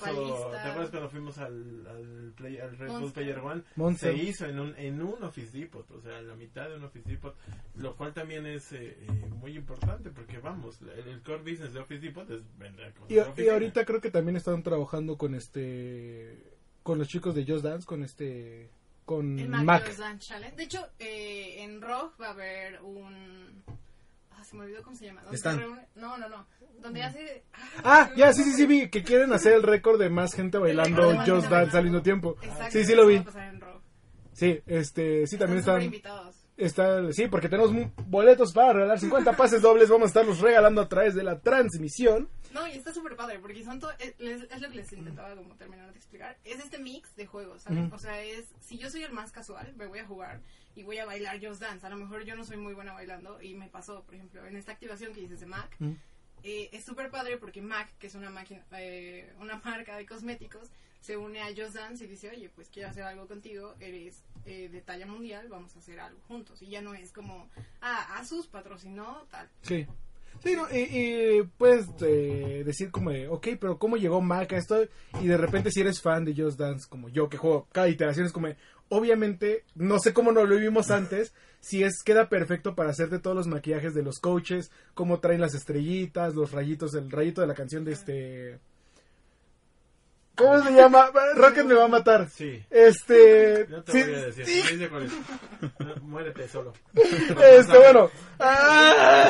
¿te acuerdas cuando fuimos al, al, play, al Red Bull. Player One? Monster. Se hizo en un, en un Office Depot, o sea, en la mitad de un Office Depot, lo cual también es eh, eh, muy importante porque vamos, el, el core business de Office Depot es vender cosas Y, y ahorita creo que también están trabajando con este con los chicos de Just Dance con este con El Mac. Mac Just Dance Challenge. De hecho, eh, en ROG va a haber un... Ah, se me olvidó cómo se llama. ¿Dónde Están. se reúne? No, no, no. Donde hace... Ah, ya sí sí sí vi que quieren hacer el récord de más gente bailando Just Dance al bailando. mismo tiempo. Exacto, Sí, sí lo vi. Sí, este sí también Están están. Está sí, porque tenemos boletos para regalar 50 pases dobles, vamos a estarlos regalando a través de la transmisión. No, y está súper padre, porque son to- es, es- lo que les intentaba como terminar de explicar. Es este mix de juegos. O sea, es, si yo soy el más casual, me voy a jugar y voy a bailar Just Dance. A lo mejor yo no soy muy buena bailando y me pasó, por ejemplo, en esta activación que dices de Mac. Eh, es súper padre porque Mac, que es una máquina, eh, una marca de cosméticos, se une a Just Dance y dice, oye, pues quiero hacer algo contigo, eres eh, de talla mundial, vamos a hacer algo juntos. Y ya no es como, ah, Asus patrocinó tal. Sí. Sí, no, y, y puedes eh, decir como de, ok, pero ¿cómo llegó Mac a esto? Y de repente si eres fan de Just Dance, como yo, que juego cada iteración, es como, obviamente, no sé cómo no lo vimos antes, si es, queda perfecto para hacerte todos los maquillajes de los coaches, cómo traen las estrellitas, los rayitos, el rayito de la canción de este... ¿Cómo se llama? Rocket me va a matar. Sí. Este... No te sí, voy a decir, sí. No, muérete solo. Este, bueno. ¡Ah!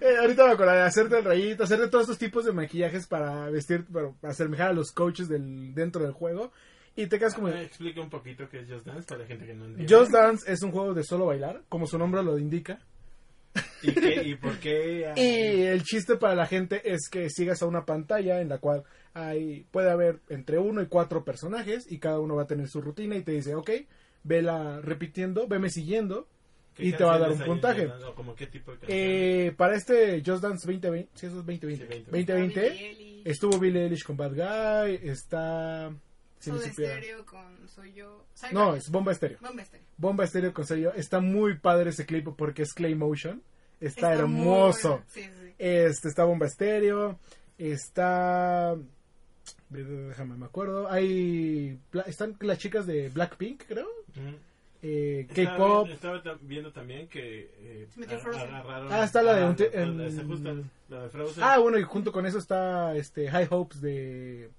Eh, ahorita me acordaré de hacerte el rayito, hacerte todos estos tipos de maquillajes para vestir, para asemejar a los coaches del, dentro del juego. Y te quedas como... Me explica un poquito qué es Just Dance para la gente que no entiende. Just Dance es un juego de solo bailar, como su nombre lo indica. ¿Y, qué, ¿Y por qué? Y el chiste para la gente es que sigas a una pantalla en la cual hay puede haber entre uno y cuatro personajes y cada uno va a tener su rutina y te dice, ok, vela repitiendo, veme siguiendo. ¿Qué y te va a dar un puntaje. Just Dance? ¿O como qué tipo de canciones? Eh, para este Just Dance 2020, sí, eso es 2020. Sí, 2020. 2020 Billie Eilish, estuvo Billie Eilish con Bad Guy, está... Si supiera. Con Soy Yo. Soy No, es Bomba Estéreo. Bomba Estéreo. Bomba Estéreo con sello. Está muy padre ese clip porque es Clay Motion. Está, hermoso. Sí, sí. Este está Bomba Estéreo. Está. Déjame, me acuerdo. Hay. Están las chicas de Blackpink, creo. Eh, Estaba- K-pop. Estaba viendo también que eh, agarraron. Ah, está la de la- la Frozen. Ah, bueno, y junto con eso está este High Hopes de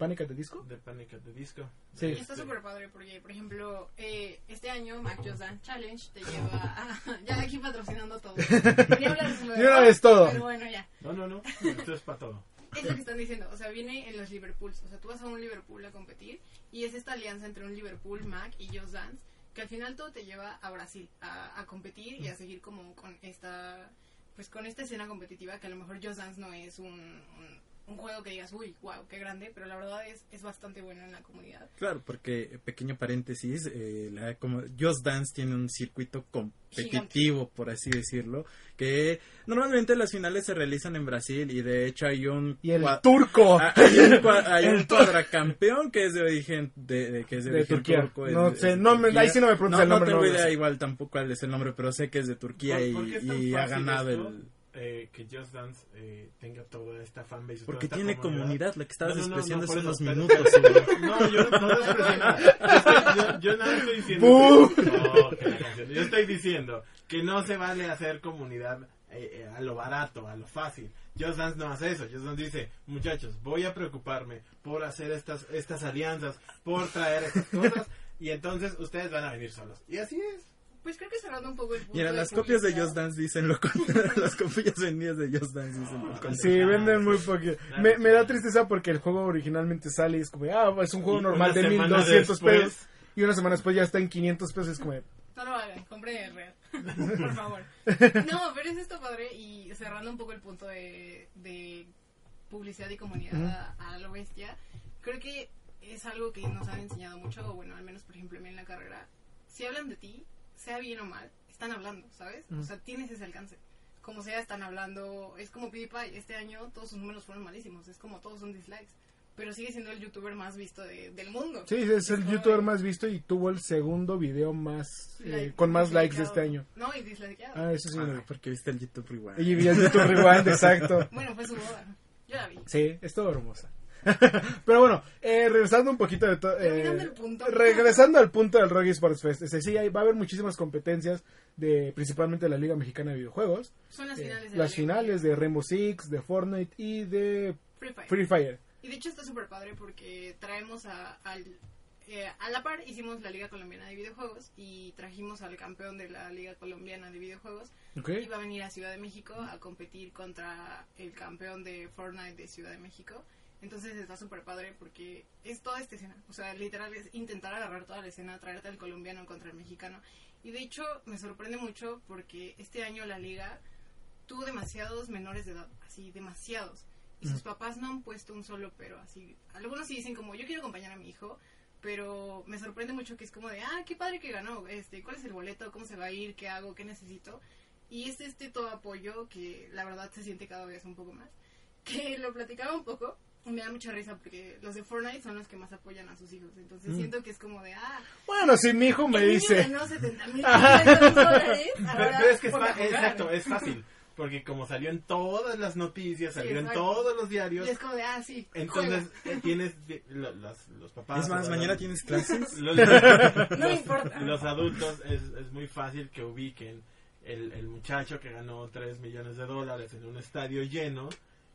Panic at the Disco. De Panic at the Disco. Sí. Y está Este, súper padre porque, por ejemplo, eh, este año Mac Just Dance Challenge te lleva a... ya aquí patrocinando todo. Quería hablar de una vez todo. Pero bueno, ya. No, no, no. Esto es para todo. Es lo que están diciendo. O sea, viene en los Liverpools. O sea, tú vas a un Liverpool a competir y es esta alianza entre un Liverpool, Mac y Just Dance que al final todo te lleva a Brasil a, a competir y a seguir como con esta pues con esta escena competitiva que a lo mejor Just Dance no es un, un, un juego que digas uy wow qué grande pero la verdad es, es bastante bueno en la comunidad Claro, porque, pequeño paréntesis, eh, la, como Just Dance tiene un circuito competitivo, por así decirlo, que normalmente las finales se realizan en Brasil y de hecho hay un... Y el turco. Hay un, cua- hay un cuadracampeón que es de origen de, de- que es de, De origen Turquía. turco, No sé, no me- Turquía. ahí sí no me preguntes el nombre, No tengo no idea igual tampoco cuál es el nombre, pero sé que es de Turquía ¿Por- y, por y ha ganado esto? el eh, que Just Dance eh, tenga toda esta fanbase. Porque esta tiene comunidad, lo que estabas No, no, no, despreciando no, hace unos minutos. No, yo no, despreciando. Yo, yo- nada estoy diciendo. Que- la yo estoy diciendo que no se vale hacer comunidad eh, eh, a lo barato, a lo fácil. Just Dance no hace eso. Just Dance dice, muchachos, voy a preocuparme por hacer estas, estas alianzas, por traer estas cosas, y entonces ustedes van a venir solos. Y así es. Pues creo que cerrando un poco el punto Mira, de las copias de. Just Dance dicen lo contrario. Las copias vendidas de Just Dance dicen lo contrario. Sí, venden muy poquito. Me, me da tristeza porque el juego originalmente sale y es como, ah, es un juego Y normal de semana 1200 después- pesos. Y una semana después ya está en 500 pesos. Es como, No lo hagan, compre el real. Por favor. No, pero es esto padre y cerrando un poco el punto de, de publicidad y comunidad a, a lo bestia, creo que es algo que nos han enseñado mucho, o bueno, al menos por ejemplo a mí en la carrera. Si hablan de ti, sea bien o mal, están hablando, ¿sabes? O sea, tienes ese alcance. Como sea, están hablando. Es como PewDiePie. Este año todos sus números fueron malísimos. Es como todos son dislikes. Pero sigue siendo el youtuber más visto de- del mundo. sí, es el como youtuber de- más visto y tuvo el segundo video más, eh, like- con más likes de este año. No, y dislikeado. Ah, eso sí. Ah, porque viste el YouTube Rewind. Y vi el YouTube Rewind, exacto. Bueno, fue su boda. Yo la vi. Sí, es todo hermosa. Pero bueno, eh, regresando un poquito de punto. Regresando al punto del Rocky Sports Fest. Es decir, ahí va a haber muchísimas competencias de principalmente la Liga Mexicana de Videojuegos. Son las Eh, finales de las la finales de Rainbow Six, de Fortnite y de Free Fire. Free Fire. Y de hecho está súper padre porque traemos a, al, eh, a la par, hicimos la Liga Colombiana de Videojuegos y trajimos al campeón de la Liga Colombiana de Videojuegos. ¿Ok? Y va a venir a Ciudad de México a competir contra el campeón de Fortnite de Ciudad de México. Entonces está súper padre porque es toda esta escena. O sea, literal es intentar agarrar toda la escena, traerte al colombiano contra el mexicano. Y de hecho me sorprende mucho porque este año la liga tuvo demasiados menores de edad, así, demasiados. Y sus papás no han puesto un solo pero, así. Algunos sí dicen como, yo quiero acompañar a mi hijo, pero me sorprende mucho que es como de, ah, qué padre que ganó, este, ¿cuál es el boleto? ¿Cómo se va a ir? ¿Qué hago? ¿Qué necesito? Y es este todo apoyo que la verdad se siente cada vez un poco más. Que lo platicaba un poco, me da mucha risa porque los de Fortnite son los que más apoyan a sus hijos. Entonces siento que es como de, ah, Bueno, si mi hijo Mm. me niño dice. ganó 70 mil dólares. Pero, ahora pero es que es, por fa- jugar. exacto, es fácil. Porque como salió en todas las noticias, Sí, salió en todos los diarios, Y es como de, ah, sí. entonces juega. tienes lo- los, los papás. Es más, los- mañana tienes clases. los, No me los- importa. los adultos es, es muy fácil que ubiquen el, el muchacho que ganó 3 millones de dólares en un estadio lleno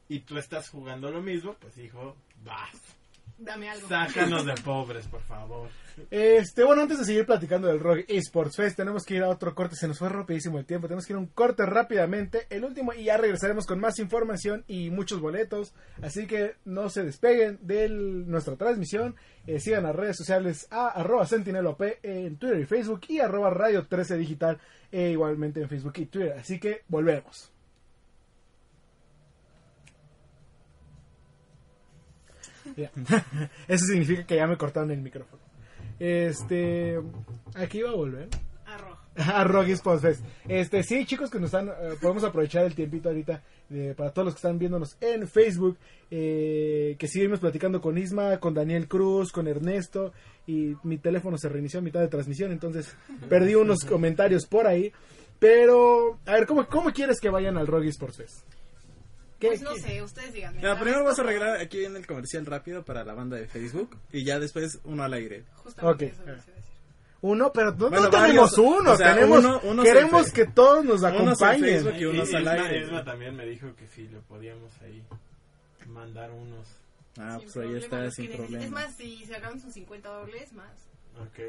y tú estás jugando lo mismo, pues hijo, vas. Dame algo. Sácanos de pobres, por favor. Este, bueno, antes de seguir platicando del Rock Esports Fest, tenemos que ir a otro corte. Se nos fue rapidísimo el tiempo. Tenemos que ir a un corte rápidamente. El último, y ya regresaremos con más información y muchos boletos. Así que no se despeguen de nuestra transmisión. Eh, sigan las redes sociales a arroba sentinelop en Twitter y Facebook y arroba radio 13 digital e igualmente en Facebook y Twitter. Así que volvemos. Ya. Eso significa que ya me cortaron el micrófono. Este, aquí va a volver. A Rocky Sports Fest. Este, sí, chicos, que nos están, eh, podemos aprovechar el tiempito ahorita eh, para todos los que están viéndonos en Facebook, eh, que seguimos platicando con Isma, con Daniel Cruz, con Ernesto, y mi teléfono se reinició a mitad de transmisión, entonces perdí unos comentarios por ahí. Pero, a ver, ¿cómo, cómo quieres que vayan al Rocky Sports Fest? ¿Qué- Pues no qué- sé, ustedes díganme. Primero vas a arreglar aquí en el comercial rápido para la banda de Facebook y ya después uno al aire. Justamente Ok. eso. Uno, pero no, Bueno, no tenemos varios, uno, o sea, tenemos, uno- unos queremos que todos nos acompañen. Facebook y unos al Isma, aire. Isma también me dijo que sí, le podíamos ahí mandar unos. Ah, Sin pues ahí problema, está, los sin problema. Es más, si se acaban sus 50 dobles, más. Ok.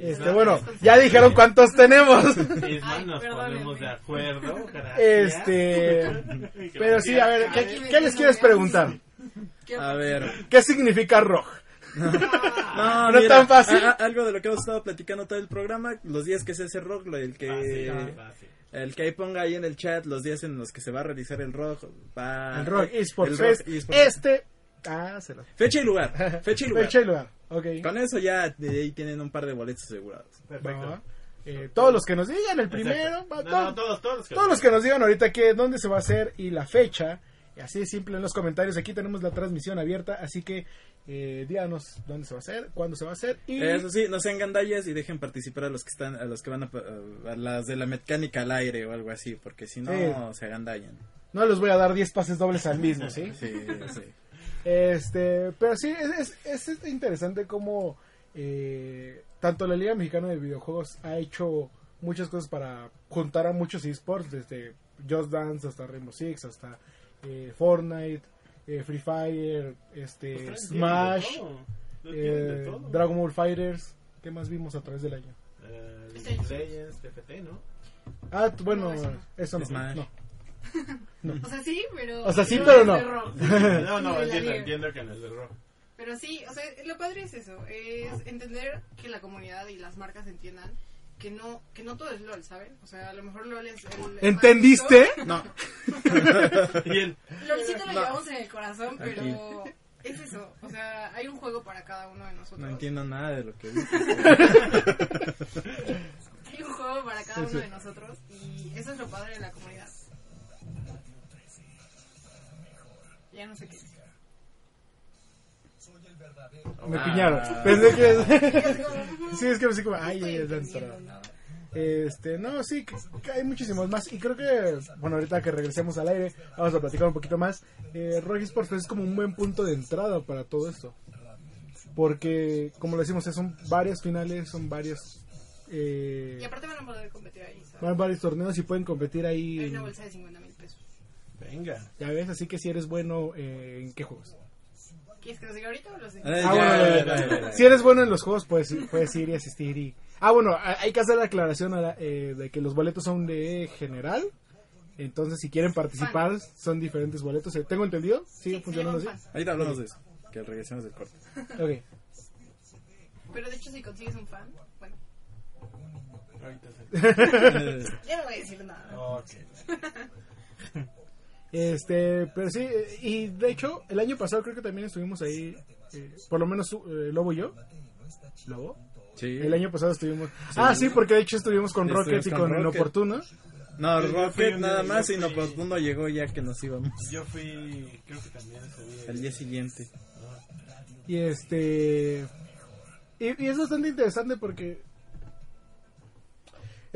Este, bueno, ya dijeron cuántos tenemos. Ay, nos ponemos de acuerdo. Gracias. Este, pero sí, a ver, ¿qué, les quieres preguntar? ¿Qué A ver. ¿Qué significa ROG? No, No es tan fácil. a- a- algo de lo que hemos estado platicando todo el programa, los días que se hace rock, lo- el que Fácil, fácil. el que ahí ponga ahí en el chat los días en los que se va a realizar el rock, va El ROG Esports el rock Fest. Este, ah, se lo. fecha y lugar, fecha y lugar. Fecha y lugar. Ok. Con eso ya de ahí tienen un par de boletos asegurados. Perfecto. Eh, todos los que nos digan, el primero, va, No, todo- no, todos, todos. todos los que nos digan ahorita que dónde se va a hacer y la fecha, Así de simple en los comentarios. Aquí tenemos la transmisión abierta, así que eh, díganos dónde se va a hacer, cuándo se va a hacer. Y Eso sí, no sean gandallas y dejen participar a los que están, a los que van a, a las de la mecánica al aire o algo así, porque si no Sí. se agandallan. no les voy a dar 10 pases dobles al mismo, ¿sí? Sí, sí. Este, pero sí, es, es, es interesante cómo eh, tanto la Liga Mexicana de Videojuegos ha hecho muchas cosas para juntar a muchos esports, desde Just Dance hasta Rainbow Six, hasta eh, Fortnite, eh, Free Fire, este, Pues Smash, eh. Dragon Ball Fighters. ¿Qué más vimos a través del año? Of Legends, TFT, ¿no? Ah, bueno, No, eso no. eso no. Smash. no. O sea, sí, pero. O sea, sí, no pero es no. de rock. No, no, entiendo, entiendo que en el de rock. Pero sí, o sea, lo padre es eso, es entender que la comunidad y las marcas entiendan que no que no todo es LOL, ¿saben? O sea, a lo mejor LOL es el... ¿Entendiste? No, Y el, más- LOL sí te lo No. llevamos en el corazón, pero es eso, o sea, hay un juego para cada uno de nosotros. no entiendo nada de lo que dices. Hay un juego para cada uno de nosotros y eso es lo padre de la comunidad. Ya no sé qué. Me Ah. piñaron. Pensé que... Es Sí, es que así como, ay, es dentro. nada. Este, no, sí, que, hay muchísimos más. Y creo que, bueno, ahorita que regresemos al aire, vamos a platicar un poquito más. Eh, Rogue Sports es como un buen punto de entrada para todo esto. Porque, como lo decimos, son varias finales, son varios. Eh, Y aparte van a poder competir ahí, ¿sabes? van varios torneos y pueden competir ahí. Hay una bolsa de 50 mil pesos. Venga. ya ves, así que si eres bueno, eh, ¿en qué juegos? ¿Quieres que los diga ahorita o los digo? Eh, Ah, bueno, ya, ya, ya, ya. ya, ya. si eres bueno en los juegos, puedes, puedes ir y asistir. y Ah, bueno, hay que hacer la aclaración a la- eh, de que los boletos son de general. Entonces, si quieren participar, son diferentes boletos. Eh, ¿Tengo entendido? ¿Sigue Sí, funcionando así? Ahorita hablamos de eso, que regresemos del corte. Ok. Pero de hecho, si consigues un fan, bueno, Ahorita. Eh, ya no voy a decir nada. Ok. Este, pero sí, y de hecho, el año pasado creo que también estuvimos ahí, eh, por lo menos eh, Lobo y yo. ¿Lobo? sí. El año pasado estuvimos. Ah, sí, porque de hecho estuvimos con Sí, Rocket y estuvimos con con Rocket. Inoportuno. No, Yo- yo fui Rocket nada más fui- Inoportuno llegó ya que nos íbamos. Yo fui, creo que también ese día. Al día siguiente. Y este. Y, y es bastante interesante porque.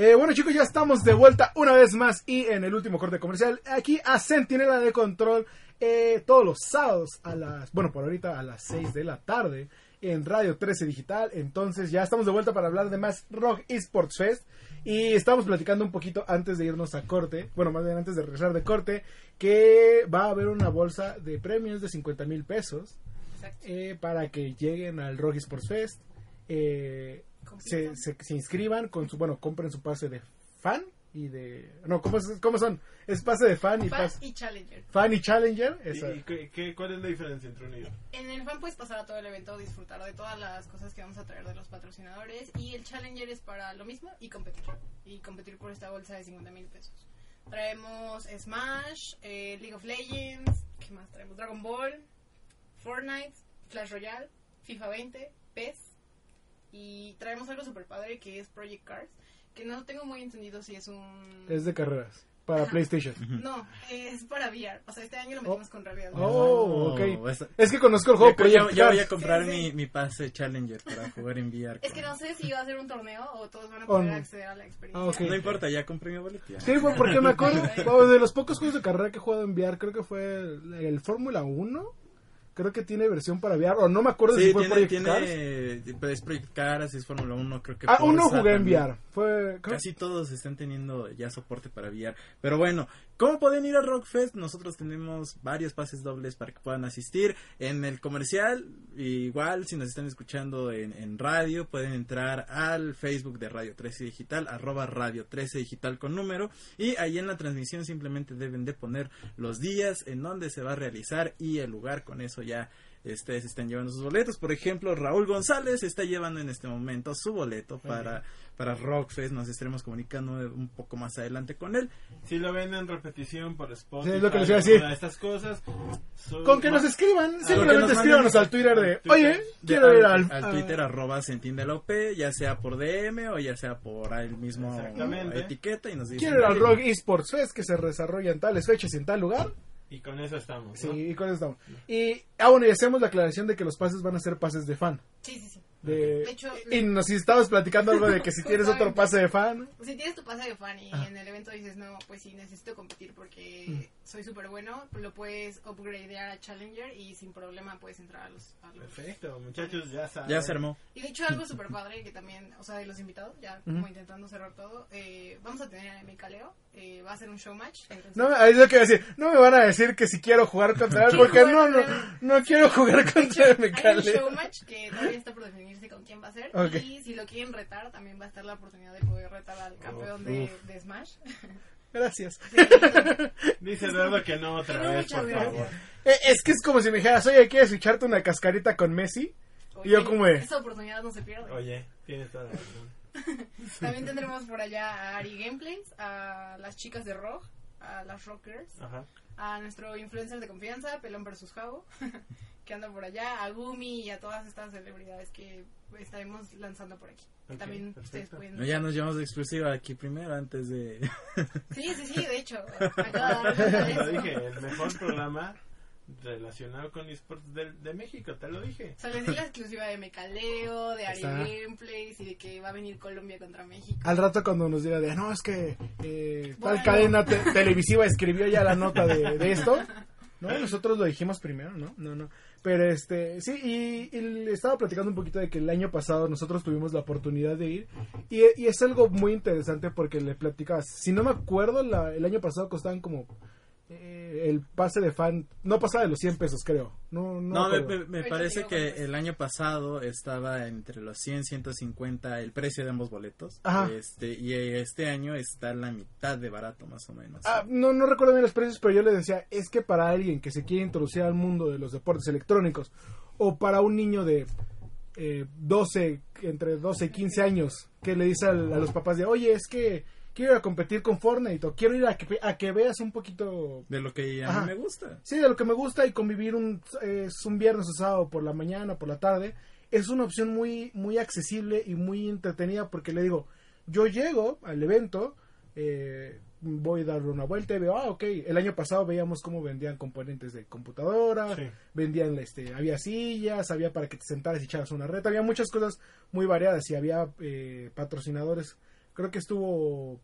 Eh, bueno chicos, ya estamos de vuelta una vez más y en el último corte comercial. Aquí a Centinela de Control eh, todos los sábados a las, bueno, por ahorita a las 6 de la tarde en Radio 13 Digital. Entonces ya estamos de vuelta para hablar de más Rock Esports Fest. Y estamos platicando un poquito antes de irnos a corte, bueno, más bien antes de regresar de corte, que va a haber una bolsa de premios de 50 mil pesos eh, para que lleguen al Rock Sports Fest. eh, se, se, se inscriban con su, bueno, compren su pase de fan y de, no, ¿cómo, es- cómo son? Es pase de fan y Fan pase, y Challenger. fan y challenger. ¿Y, esa. y qué, qué- cuál es la diferencia entre uno y otro? En el fan puedes pasar a todo el evento, disfrutar de todas las cosas que vamos a traer de los patrocinadores. Y el Challenger es para lo mismo y competir. Y competir por esta bolsa de 50 mil pesos. Traemos Smash, eh, League of Legends, ¿qué más traemos? Dragon Ball, Fortnite, Clash Royale, FIFA 20, PES. Y traemos algo super padre que es Project Cars. Que no tengo muy entendido si es un... Es de carreras para PlayStation. No, es para VR. O sea, este año lo metimos con realidad. Oh, ok. esta- Es que conozco el juego ya- Project ya voy a comprar Sí, sí. mi, mi pase Challenger para jugar en VR. Es que no sé si va a ser un torneo o todos van a O poder no. acceder a la experiencia. Ah, ok. No importa, ya compré mi boleto. ya. Sí, fue porque me acuerdo bueno, de los pocos juegos de carrera que he jugado en VR, creo que fue el, el Fórmula 1. Creo que tiene versión para VR, o no me acuerdo Sí, si fue tiene, Project Cars. tiene, es Project Cars, es Fórmula 1, creo que Ah, uno jugué en también. VR. Fue, Casi todos están teniendo ya soporte para VR. Pero bueno, ¿cómo pueden ir a Rockfest? Nosotros tenemos varios pases dobles para que puedan asistir. En el comercial, igual si nos están escuchando en, en radio, pueden entrar al Facebook de Radio 13 Digital, arroba Radio 13 Digital con número. Y ahí en la transmisión simplemente deben de poner los días en donde se va a realizar y el lugar. Con eso ya ustedes están llevando sus boletos. Por ejemplo, Raúl González está llevando en este momento su boleto para, para Rockfest. Nos estaremos comunicando un poco más adelante con él. Si lo ven en repetición por Spotify, Sí, es lo que les iba a decir. estas cosas. Con que nos escriban, simplemente escríbanos al Twitter de, oye, De- quiero ir al, al a- Twitter arroba la OP, ya sea por DM o ya sea por el mismo etiqueta y nos dicen quiero ir al "Oye, Rock Esports Fest que se desarrolla en tales fechas y en tal lugar. Y con eso estamos. Sí, ¿no? y con eso estamos. Y, ah, bueno, y hacemos la aclaración de que los pases van a ser pases de fan. Sí, sí, sí. De, De hecho, y nos estabas platicando algo de que si tienes otro pase de fan. Si tienes tu pase de fan y Ajá. en el evento dices, no, pues sí, necesito competir porque Mm. Soy súper bueno, lo puedes upgradear a Challenger y sin problema puedes entrar a los... a los- Perfecto, muchachos, ya saben. Ya se armó. Y de hecho algo súper padre que también, o sea, de los invitados, ya como intentando cerrar todo, eh, vamos a tener a Mika Leo, eh, va a ser un show match. Entonces, No, ahí es lo que a decir. No me van a decir que si quiero jugar contra él, porque no, no, no quiero jugar contra me hay un cale. show match que todavía está por definirse con quién va a ser. Y si lo quieren retar, también va a estar la oportunidad de poder retar al campeón de, de Smash. Gracias. Dice Eduardo que no otra No, vez, por favor. Eh, Es que es como si me dijeras, oye, ¿quieres echarte una cascarita con Messi? ¿Y yo cómo es? Esa oportunidad no se pierde. Oye, tienes toda la razón. También tendremos por allá a Ari Gameplays, a las chicas de Rock, a las Rockers, Ajá. a nuestro influencer de confianza, Pelón versus Javo, que anda por allá, a Gumi y a todas estas celebridades que estaremos lanzando por aquí. Que Ok, también perfecto. ustedes pueden... No, ya nos llevamos de exclusiva aquí primero antes de... Sí, sí, sí, de hecho. de lo dije, el mejor programa relacionado con esports de, de México, te lo dije. O sea, les di la exclusiva de Mecaleo, de Ari. Gameplays y de que va a venir Colombia contra México. Al rato cuando nos diga de, no, es que eh, tal Bueno. cadena te- televisiva escribió ya la nota de, de esto. No, nosotros lo dijimos primero, ¿no? No, no. Pero este, sí, y, y le estaba platicando un poquito de que el año pasado nosotros tuvimos la oportunidad de ir. Y, es algo muy interesante porque le platicabas. Si no me acuerdo, la- el año pasado costaban como eh, el pase de fan, no pasaba de los 100 pesos, creo. No, no, No, me, parece que el año pasado estaba entre los 100, 150 el precio de ambos boletos. Ajá. Este, y este año está la mitad de barato más o menos. Ah, no, no recuerdo bien los precios, pero yo le decía, es que para alguien que se quiere introducir al mundo de los deportes electrónicos, o para un niño de eh, 12, entre 12 y 15 años, que le dice al- a los papás de, oye, es que quiero ir a competir con Fortnite, o quiero ir a que, a que veas un poquito, de lo que a Ajá. mí me gusta. sí, de lo que me gusta y convivir un, es un viernes o sábado por la mañana, por la tarde, es una opción muy, muy accesible y muy entretenida porque le digo, yo llego al evento, eh, voy a darle una vuelta y veo, ah, ok, el año pasado veíamos cómo vendían componentes de computadora, Sí. vendían, este, había sillas, había para que te sentaras y echaras una reta, había muchas cosas muy variadas y había eh, patrocinadores, creo que estuvo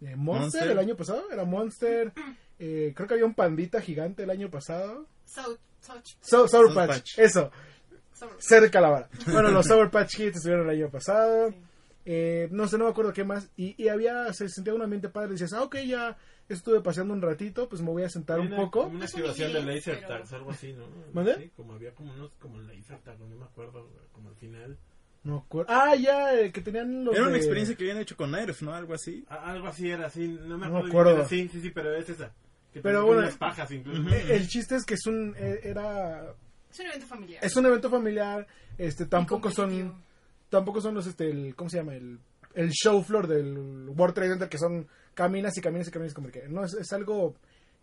eh, Monster, Monster. el año pasado, era Monster, eh, creo que había un pandita gigante el año pasado, So, touch, So- Sour Sour Patch, Patch. eso, so- cerca la vara. Bueno, los Sour Patch Kids estuvieron el año pasado. Sí. Eh, no sé, no me acuerdo qué más. Y, y había, se sentía un ambiente padre. Dices, ah, ok, ya estuve paseando un ratito, pues me voy a sentar un poco. Como una activación de laser pero- tags, algo así, ¿no? ¿Mande? Sí, como había como unos como laser tag, no me acuerdo, como al final. No me acuerdo. Ah, ya, eh, que tenían los. Era una de- experiencia que habían hecho con Nerf, ¿no? Algo así. Ah, algo así era, así, no me No me acuerdo. acuerdo. pero Sí, sí, sí, pero es esa. Que Pero bueno. unas pajas incluso. Eh, El chiste es que es un. eh, Era. Es un evento familiar. Es un evento familiar. Este, tampoco son. Tampoco son los, este, el, ¿cómo se llama? El, el show floor del World Trade Center, que son caminas y caminas y caminas. Como que no, es, es algo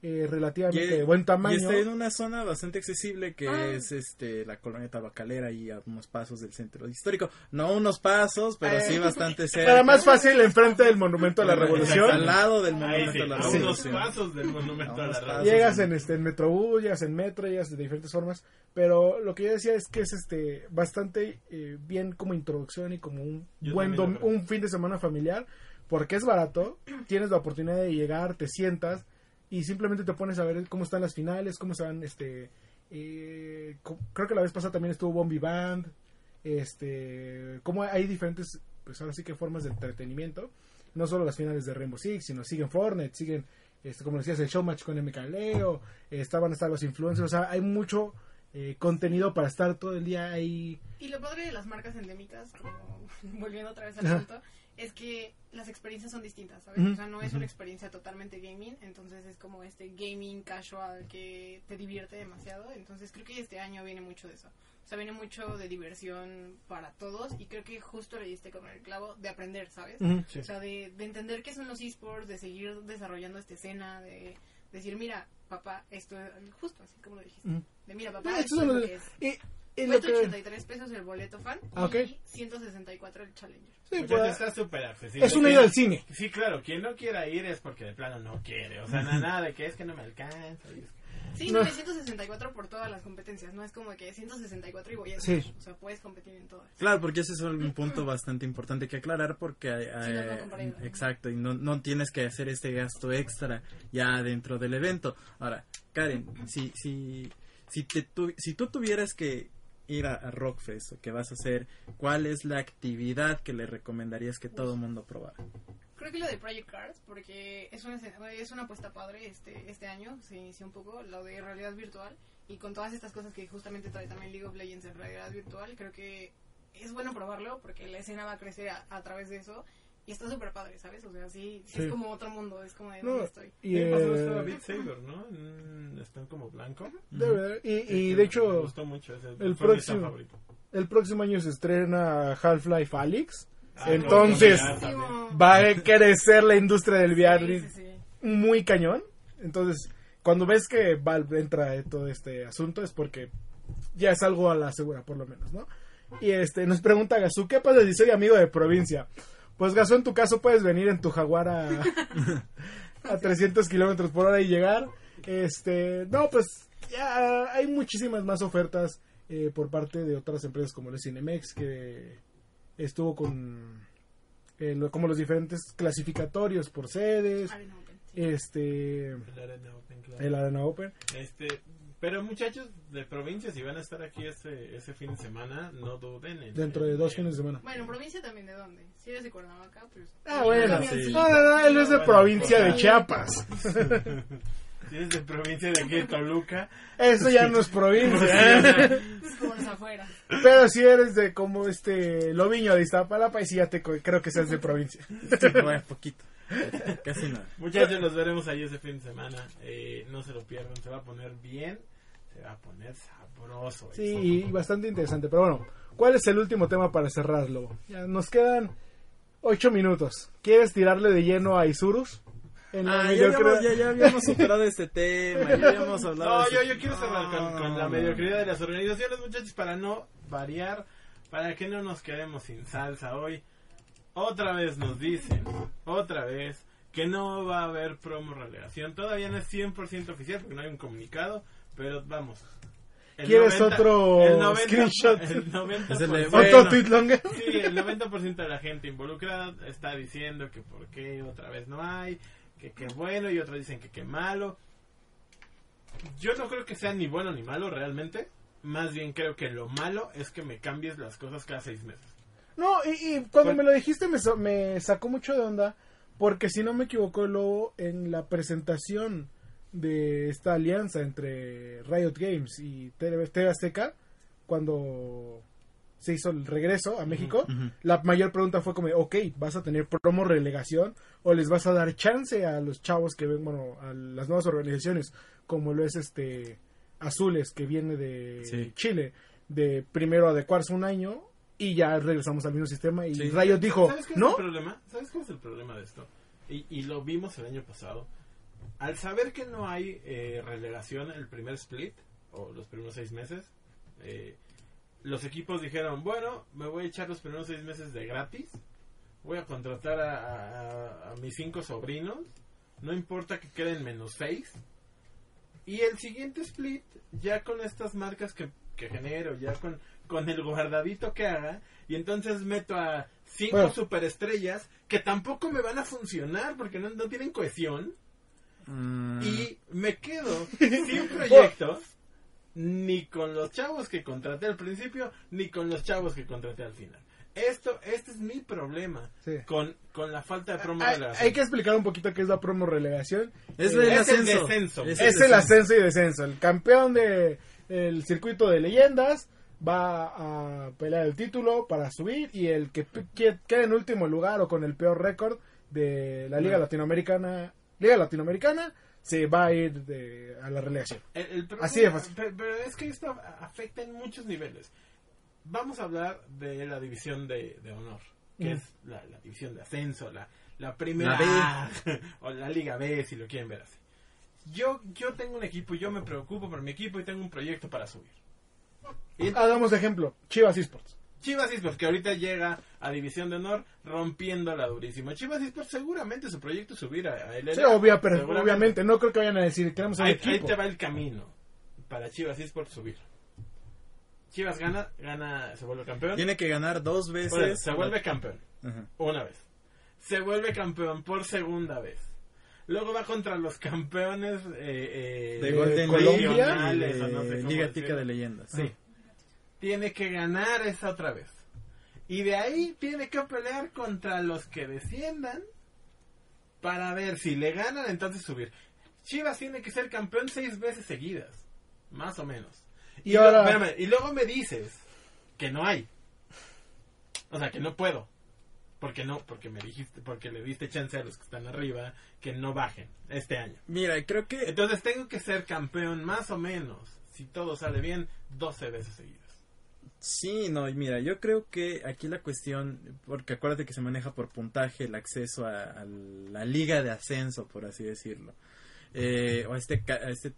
eh, relativamente de buen tamaño. Y está en una zona bastante accesible que Ah. es este la colonia tabacalera y a unos pasos del centro histórico. No unos pasos, pero Eh, sí bastante cerca. Para más fácil, enfrente del Monumento a la Revolución. Al lado del Ahí monumento sí, a la a unos revolución. pasos del monumento A a la unos pasos. Llegas en este en Metrobús, llegas en metro, llegas de diferentes formas, pero lo que yo decía es que es este bastante eh, bien como introducción y como un Yo buen dom- un fin de semana familiar, porque es barato, tienes la oportunidad de llegar, te sientas y simplemente te pones a ver cómo están las finales, cómo están este eh, creo que la vez pasada también estuvo Bombi Band, este cómo hay diferentes pues ahora sí que formas de entretenimiento, no solo las finales de Rainbow Six, sino siguen Fortnite, siguen este, como decías, el showmatch con MK Leo, eh, estaban a estar los influencers, o sea, hay mucho eh, contenido para estar todo el día ahí. Y lo padre de las marcas endémicas, como volviendo otra vez al punto, es que las experiencias son distintas, ¿sabes? O sea, no es una experiencia totalmente gaming, entonces es como este gaming casual que te divierte demasiado. Entonces creo que este año viene mucho de eso. O sea, viene mucho de diversión para todos y creo que justo le diste con el clavo de aprender, ¿sabes? Sí. O sea, de, de entender qué son los esports, de seguir desarrollando esta escena, de decir, mira, papá, esto es justo así como lo dijiste. De mira, papá, esto es lo que es. Y, y lo Cuesta que- 83 pesos el boleto fan Ah, y 164 el Challenger. sí, pues, está súper accesible. es una ida al cine. Sí, claro, quien no quiera ir es porque de plano no quiere. O sea, na- nada de que es que no me alcanza. y es que- Sí, No. no, es 164 por todas las competencias, no es como que 164 y voy a Sí. Smash. O sea, puedes competir en todas. Claro, porque ese es un punto bastante importante que aclarar porque hay- hay- no, no exacto y no, no tienes que hacer este gasto extra ya dentro del evento. Ahora, Karen, si si si te tu- si tú tuvieras que ir a, a Rockfest o que vas a hacer, ¿cuál es la actividad que le recomendarías que todo el mundo probara? Creo que lo de Project Cars, porque es una, es una apuesta padre este, este año, se inició un poco, lo de realidad virtual, y con todas estas cosas que justamente trae también League of Legends en realidad virtual, creo que es bueno probarlo, porque la escena va a crecer a, a través de eso, y está súper padre, ¿sabes? O sea, sí, sí, Sí. es como otro mundo, es como de No, dónde estoy. y, El pasado eh, estaba Beat Saber, ¿no? En- están como blanco. de verdad, y, y de Me hecho, gustó mucho. ese, el próximo- el próximo año se estrena Half-Life Alyx. Ah, Entonces, no, va a crecer la industria del Sí, VR sí, sí. muy cañón. Entonces, cuando ves que Valve entra en todo este asunto es porque ya es algo a la segura, por lo menos, ¿no? Y este nos pregunta Gazú, ¿qué pasa si soy amigo de provincia? Pues Gazú, en tu caso puedes venir en tu Jaguar a, a 300 kilómetros por hora y llegar. Este, no, pues ya hay muchísimas más ofertas eh, por parte de otras empresas como el Cinemex que estuvo con eh, lo- como los diferentes clasificatorios por sedes, Arena Open, sí. este El Arena Open, claro. el Arena Open. Este, pero muchachos de provincia, si van a estar aquí ese, ese fin de semana, no duden en... dentro de dos en- fines de semana. Bueno, provincia también de dónde? Si eres de Cuernavaca, pues... Ah, bueno. Sí. No, no, no, él es de Bueno, provincia de pues, Chiapas. Si eres de provincia de aquí de Toluca, Eso ya no es provincia. Es como los afuera. Pero si eres de como este Loviño de Iztapalapa, y sí ya te creo que seas de provincia. Sí, bueno, poquito. Casi nada. muchachos, los veremos ahí ese fin de semana. Eh, no se lo pierdan, se va a poner bien, se va a poner sabroso. Sí, y bastante interesante. Pero bueno, ¿cuál es el último tema para cerrarlo? Ya nos quedan ocho minutos. ¿Quieres tirarle de lleno a Isurus? En la Ah, ya, habíamos, ya, ya habíamos superado este tema, ya habíamos hablado No, de yo, este- yo quiero cerrar con, con la mediocridad de las organizaciones, muchachos, para no variar, para que no nos quedemos sin salsa hoy. Otra vez nos dicen, otra vez, que no va a haber promo relegación. Todavía no es 100% oficial porque no hay un comunicado, pero vamos. El ¿Quieres otro screenshot? El 90%, Es el de- ¿Otro Bueno. tweet longer? Sí, el 90% de la gente involucrada está diciendo que por qué otra vez no hay, que qué bueno, y otros dicen que qué malo. Yo no creo que sea ni bueno ni malo realmente. Más bien creo que lo malo es que me cambies las cosas cada seis meses. No, y, y cuando Pues- me lo dijiste me, me sacó mucho de onda, porque si no me equivoco, luego en la presentación de esta alianza entre Riot Games y TV, TV Azteca, cuando se hizo el regreso a México, la mayor pregunta fue como, ok, ¿vas a tener promo relegación o les vas a dar chance a los chavos que ven, bueno, a las nuevas organizaciones, como lo es este Azules, que viene de Sí. Chile, de primero adecuarse un año y ya regresamos al mismo sistema y Sí. Riot dijo, ¿Sabes cuál es ¿no? el problema? ¿Sabes cuál es el problema de esto? Y, y lo vimos el año pasado. Al saber que no hay eh, relegación el primer split, o los primeros seis meses, eh, los equipos dijeron, bueno, me voy a echar los primeros seis meses de gratis, voy a contratar a, a- a mis cinco sobrinos, no importa que queden menos seis, y el siguiente split, ya con estas marcas que, que genero, ya con, con el guardadito que haga, y entonces meto a cinco Bueno. superestrellas que tampoco me van a funcionar porque no, no tienen cohesión, Mm, y me quedo sin proyectos, ni con los chavos que contraté al principio, ni con los chavos que contraté al final. Esto, este es mi problema Sí. con, con la falta de promo Hay, relegación. hay que explicar un poquito qué es la promo relegación. es Eh, el es el ascenso. descenso. Es es el ascenso y descenso. El campeón de el circuito de leyendas va a pelear el título para subir y el que p- que- quede en último lugar o con el peor récord de la Liga No. Latinoamericana, Liga Latinoamericana, se va a ir de- a la relegación. El- el problema- Así de fácil. Pero, pero es que esto afecta en muchos niveles. Vamos a hablar de la división de, de honor, que Mm. es la, la división de ascenso, la, la primera La A, o la Liga B, si lo quieren ver así. Yo, yo tengo un equipo, yo me preocupo por mi equipo y tengo un proyecto para subir. Y Hagamos de ejemplo, Chivas Esports. Chivas Esports, que ahorita llega a División de Honor rompiéndola durísimo. Chivas Esports seguramente su proyecto es subir a, a LLA. Sí, obvia, pero obviamente no creo que vayan a decir queremos Ahí, ahí te va el camino para Chivas Esports subir. Chivas gana, gana, se vuelve campeón. Tiene que ganar dos veces. Bueno, se vuelve campeón. Ajá. Una vez. Se vuelve campeón por segunda vez. Luego va contra los campeones eh, eh, De Golden Colombia, regionales, de o no sé Liga. Tica de Leyendas. Sí. Tiene que ganar esa otra vez. Y de ahí tiene que pelear contra los que desciendan para ver si le ganan, entonces subir. Chivas tiene que ser campeón seis veces seguidas. Más o menos. Y Y, ahora- luego, espérame, y luego me dices que no hay. O sea, que no puedo. Porque no, porque me dijiste, porque le diste chance a los que están arriba que no bajen este año. Mira, creo que Entonces tengo que ser campeón más o menos, si todo sale bien, 12 veces seguidas. Sí, no, y mira, yo creo que aquí la cuestión, porque acuérdate que se maneja por puntaje el acceso a, a la liga de ascenso, por así decirlo, eh, o a este, a este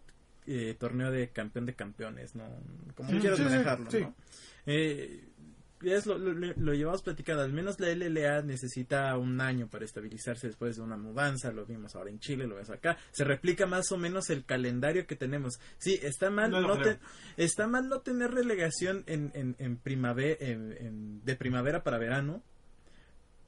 eh, torneo de campeón de campeones, ¿no? Como Sí, quieras sí, manejarlo, sí. ¿no? Eh, es lo, lo, lo llevamos platicado, al menos la LLA necesita un año para estabilizarse después de una mudanza, lo vimos ahora en Chile, lo vemos acá, se replica más o menos el calendario que tenemos. Sí, está mal No te- está mal no tener relegación en, en, en primavera, en- de primavera para verano,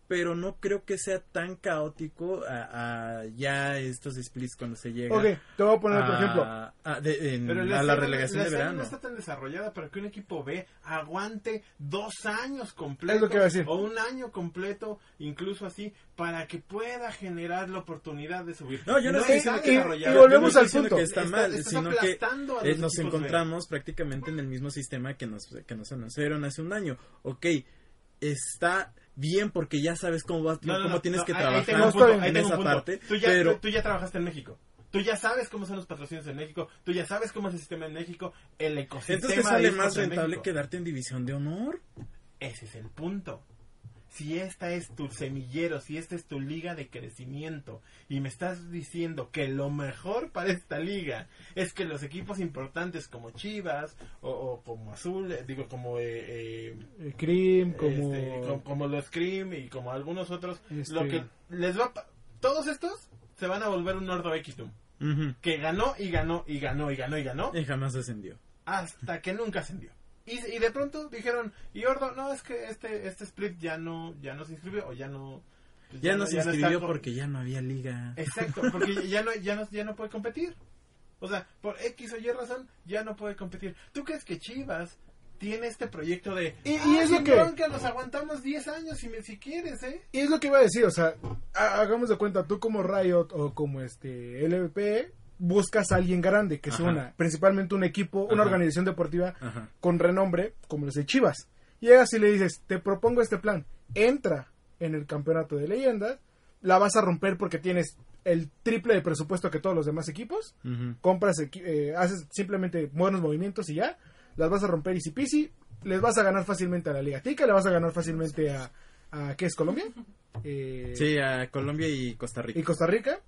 pero no creo que sea tan caótico a, a ya estos splits cuando se llega Ok, te voy a poner a, ejemplo. a- de- en- Pero a la relegación de verano. no está tan desarrollada para que un equipo B aguante dos años completos o un año completo, incluso así, para que pueda generar la oportunidad de subir. No, yo no estoy diciendo que- y volvemos al punto. que está mal, estás sino que eh, nos equipos B. encontramos prácticamente en el mismo sistema que nos, que nos anunciaron hace un año. Ok, está bien porque ya sabes cómo, vas, No, no, cómo no, tienes que ahí- ahí trabajar tengo un punto, ahí en tengo un esa punto. parte, Tú ya, pero... tú, ya trabajaste en México. Tú ya sabes cómo son los patrocinios en México. Tú ya sabes cómo es el sistema en México. El ecosistema. Entonces sale más en rentable quedarte en división de honor. Ese es el punto. Si esta es tu semillero, si esta es tu liga de crecimiento y me estás diciendo que lo mejor para esta liga es que los equipos importantes como Chivas o, o como Azul, eh, digo como eh, eh, Cream, como... este, como, como los Cream y como algunos otros, Este- lo que les va todos estos se van a volver un Nordo Equitum que ganó y ganó y ganó y ganó y ganó Y jamás ascendió. hasta que nunca ascendió. Y, y de pronto dijeron, y Ordo, no, es que este este split ya no ya no se inscribió o ya no pues Ya no se inscribió porque ya no había liga. Exacto, porque ya no ya no ya no puede competir. O sea, por X o Y razón ya no puede competir. ¿Tú crees que Chivas tiene este proyecto de Y- y "Ah, es lo que- bronca, nos aguantamos 10 años si me si quieres, ¿eh? Y es lo que iba a decir, o sea, ha- hagamos de cuenta, tú como Riot o como este LVP, buscas a alguien grande, que es una, principalmente un equipo, una Ajá. organización deportiva Ajá. con renombre, como los de Chivas. Llegas y le dices, te propongo este plan, entra en el campeonato de leyendas, la vas a romper porque tienes el triple de presupuesto que todos los demás equipos, Ujú. compras, equi- eh, haces simplemente buenos movimientos y ya, las vas a romper easy peasy, les vas a ganar fácilmente a la Liga Tica, le vas a ganar fácilmente a, a ¿qué es Colombia? Eh, Sí, a Colombia y Costa Rica. y Costa Rica.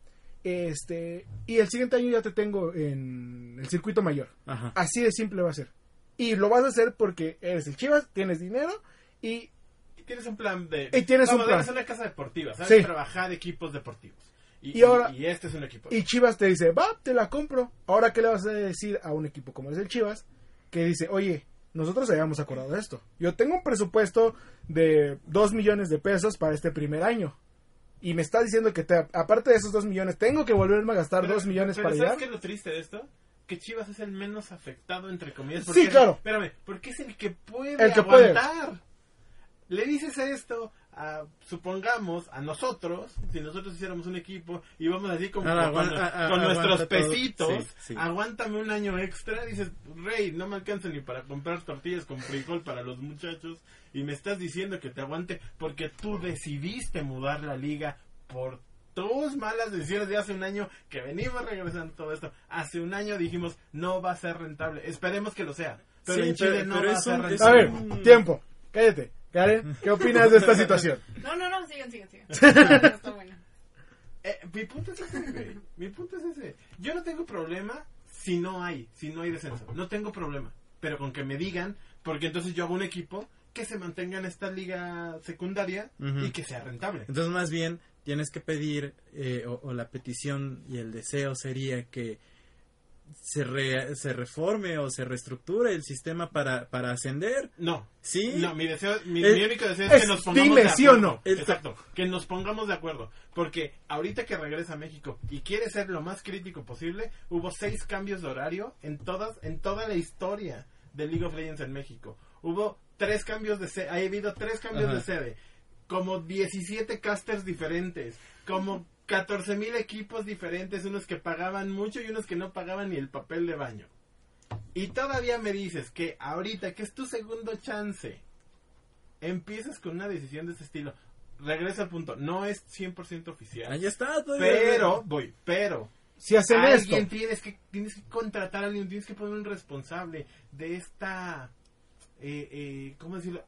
Este, y el siguiente año ya te tengo en el circuito mayor. Ajá. Así de simple va a ser. Y lo vas a hacer porque eres el Chivas, tienes dinero y Y tienes un plan de Y tienes un plan. una casa deportiva, sabes Sí. trabajar equipos deportivos. Y, Y ahora- y este es un equipo. y Chivas te dice, va, te la compro. Ahora, ¿qué le vas a decir a un equipo como es el Chivas? Que dice, oye, nosotros habíamos acordado esto. Yo tengo un presupuesto de 2 millones de pesos para este primer año. Y me está diciendo que te- aparte de esos 2 millones, tengo que volverme a gastar Pero- 2 millones pero para ¿sabes allá. qué es lo triste de esto? Que Chivas es el menos afectado, entre comillas. Sí, es- claro. Espérame, porque es el que puede El que puede. aguantar. Le dices esto a, supongamos, a nosotros, si nosotros hiciéramos un equipo y vamos así como Ah, con, ah, ah, nuestros todo. pesitos, Sí, sí. aguántame un año extra, dices, Rey, no me alcanza ni para comprar tortillas con frijol para los muchachos y me estás diciendo que te aguante porque tú decidiste mudar la liga por tus malas decisiones de hace un año que venimos regresando todo esto. Hace un año dijimos, no va a ser rentable. Esperemos que lo sea. Pero Sí, en Chile pero- no pero va a ser es A rentable. ver, tiempo. Cállate. Karen, ¿qué opinas de esta situación? No, no, no, sigan, sigan, sigan. Está bueno. Eh, mi punto es ese, güey. Mi punto es ese. Yo no tengo problema si no hay, si no hay descenso. No tengo problema. Pero con que me digan, porque entonces yo hago un equipo que se mantenga en esta liga secundaria y que sea rentable. Entonces, más bien, tienes que pedir, eh, o, o la petición y el deseo sería que se, re- se reforme o se reestructure el sistema para, para ascender. No, Sí. No, mi deseo, mi, Es- mi único deseo es, es que nos pongamos dime de sí o acuerdo. no. Exacto, que nos pongamos de acuerdo. Porque ahorita que regresa a México y quiere ser lo más crítico posible, hubo seis cambios de horario en todas, en toda la historia de League of Legends en México. Hubo tres cambios de sede, ha habido tres cambios Ajá. de sede, como 17 casters diferentes, como 14 mil equipos diferentes, unos que pagaban mucho y unos que no pagaban ni el papel de baño. Y todavía me dices que ahorita, que es tu segundo chance, empiezas con una decisión de este estilo. Regresa al punto, no es 100% oficial. Ahí está. todavía- Pero, voy, pero, Si hacen esto, alguien tienes que, tienes que contratar a alguien, tienes que poner un responsable de esta, eh, eh, ¿cómo decirlo?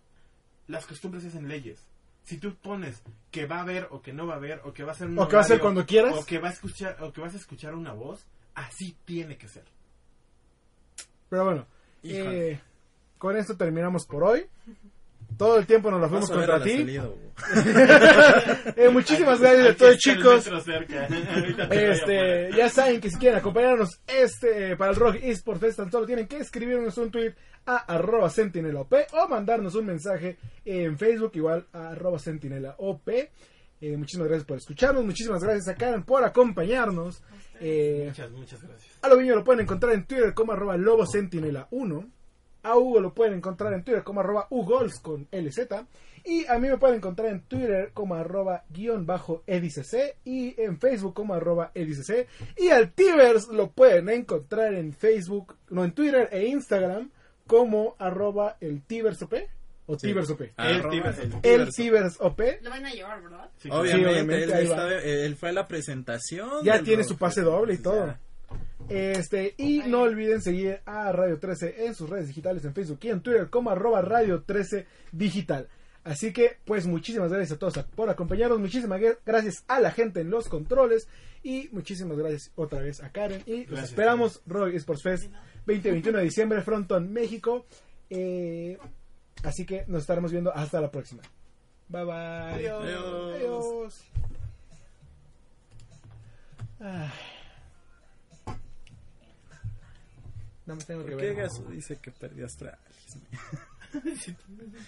Las costumbres se hacen leyes. Si tú pones que va a haber o que no va a haber o que va a ser un O que va a ser cuando quieras. o que va a escuchar o que vas a escuchar una voz, así tiene que ser. pero bueno, eh, con esto terminamos por hoy. Todo el tiempo nos la fuimos contra ti. Eh, muchísimas gracias a todos chicos. Este, ya saben que si quieren acompañarnos este para el Rock Esports Fest, tan solo tienen que escribirnos un tweet a arroba sentinelop o mandarnos un mensaje en Facebook igual a arroba sentinelop. Eh, muchísimas gracias por escucharnos, muchísimas gracias a Karen por acompañarnos. Eh, Muchas, muchas gracias. a Loviño lo pueden encontrar en Twitter como arroba lobosentinela1. A Hugo lo pueden encontrar en Twitter como arroba ugols con LZ. Y a mí me pueden encontrar en Twitter como arroba guion bajo edicc y en Facebook como arroba edicc. Y al Tivers lo pueden encontrar en Facebook, no en Twitter e Instagram como arroba el Tiversop o Sí. Tiversop. Arroba Tivers. el El Tivers. Tiversop Lo van a llevar, ¿verdad? Sí, Obviamente, obviamente, él, fue a la presentación. Ya tiene su pase doble y entonces todo. ya. Este, y no olviden seguir a Radio 13 en sus redes digitales, en Facebook y en Twitter como arroba Radio 13 Digital. Así que, pues muchísimas gracias a todos por acompañarnos, muchísimas gra- gracias a la gente en los controles y muchísimas gracias otra vez a Karen y los Gracias, esperamos Roy Sports Fest 2021 de diciembre, Fronton, México. Eh, así que nos estaremos viendo hasta la próxima. Bye bye. Adiós. Adiós. Adiós. Ay. Nada más tengo que ¿Por qué ver. Gaso dice que perdió Astralis?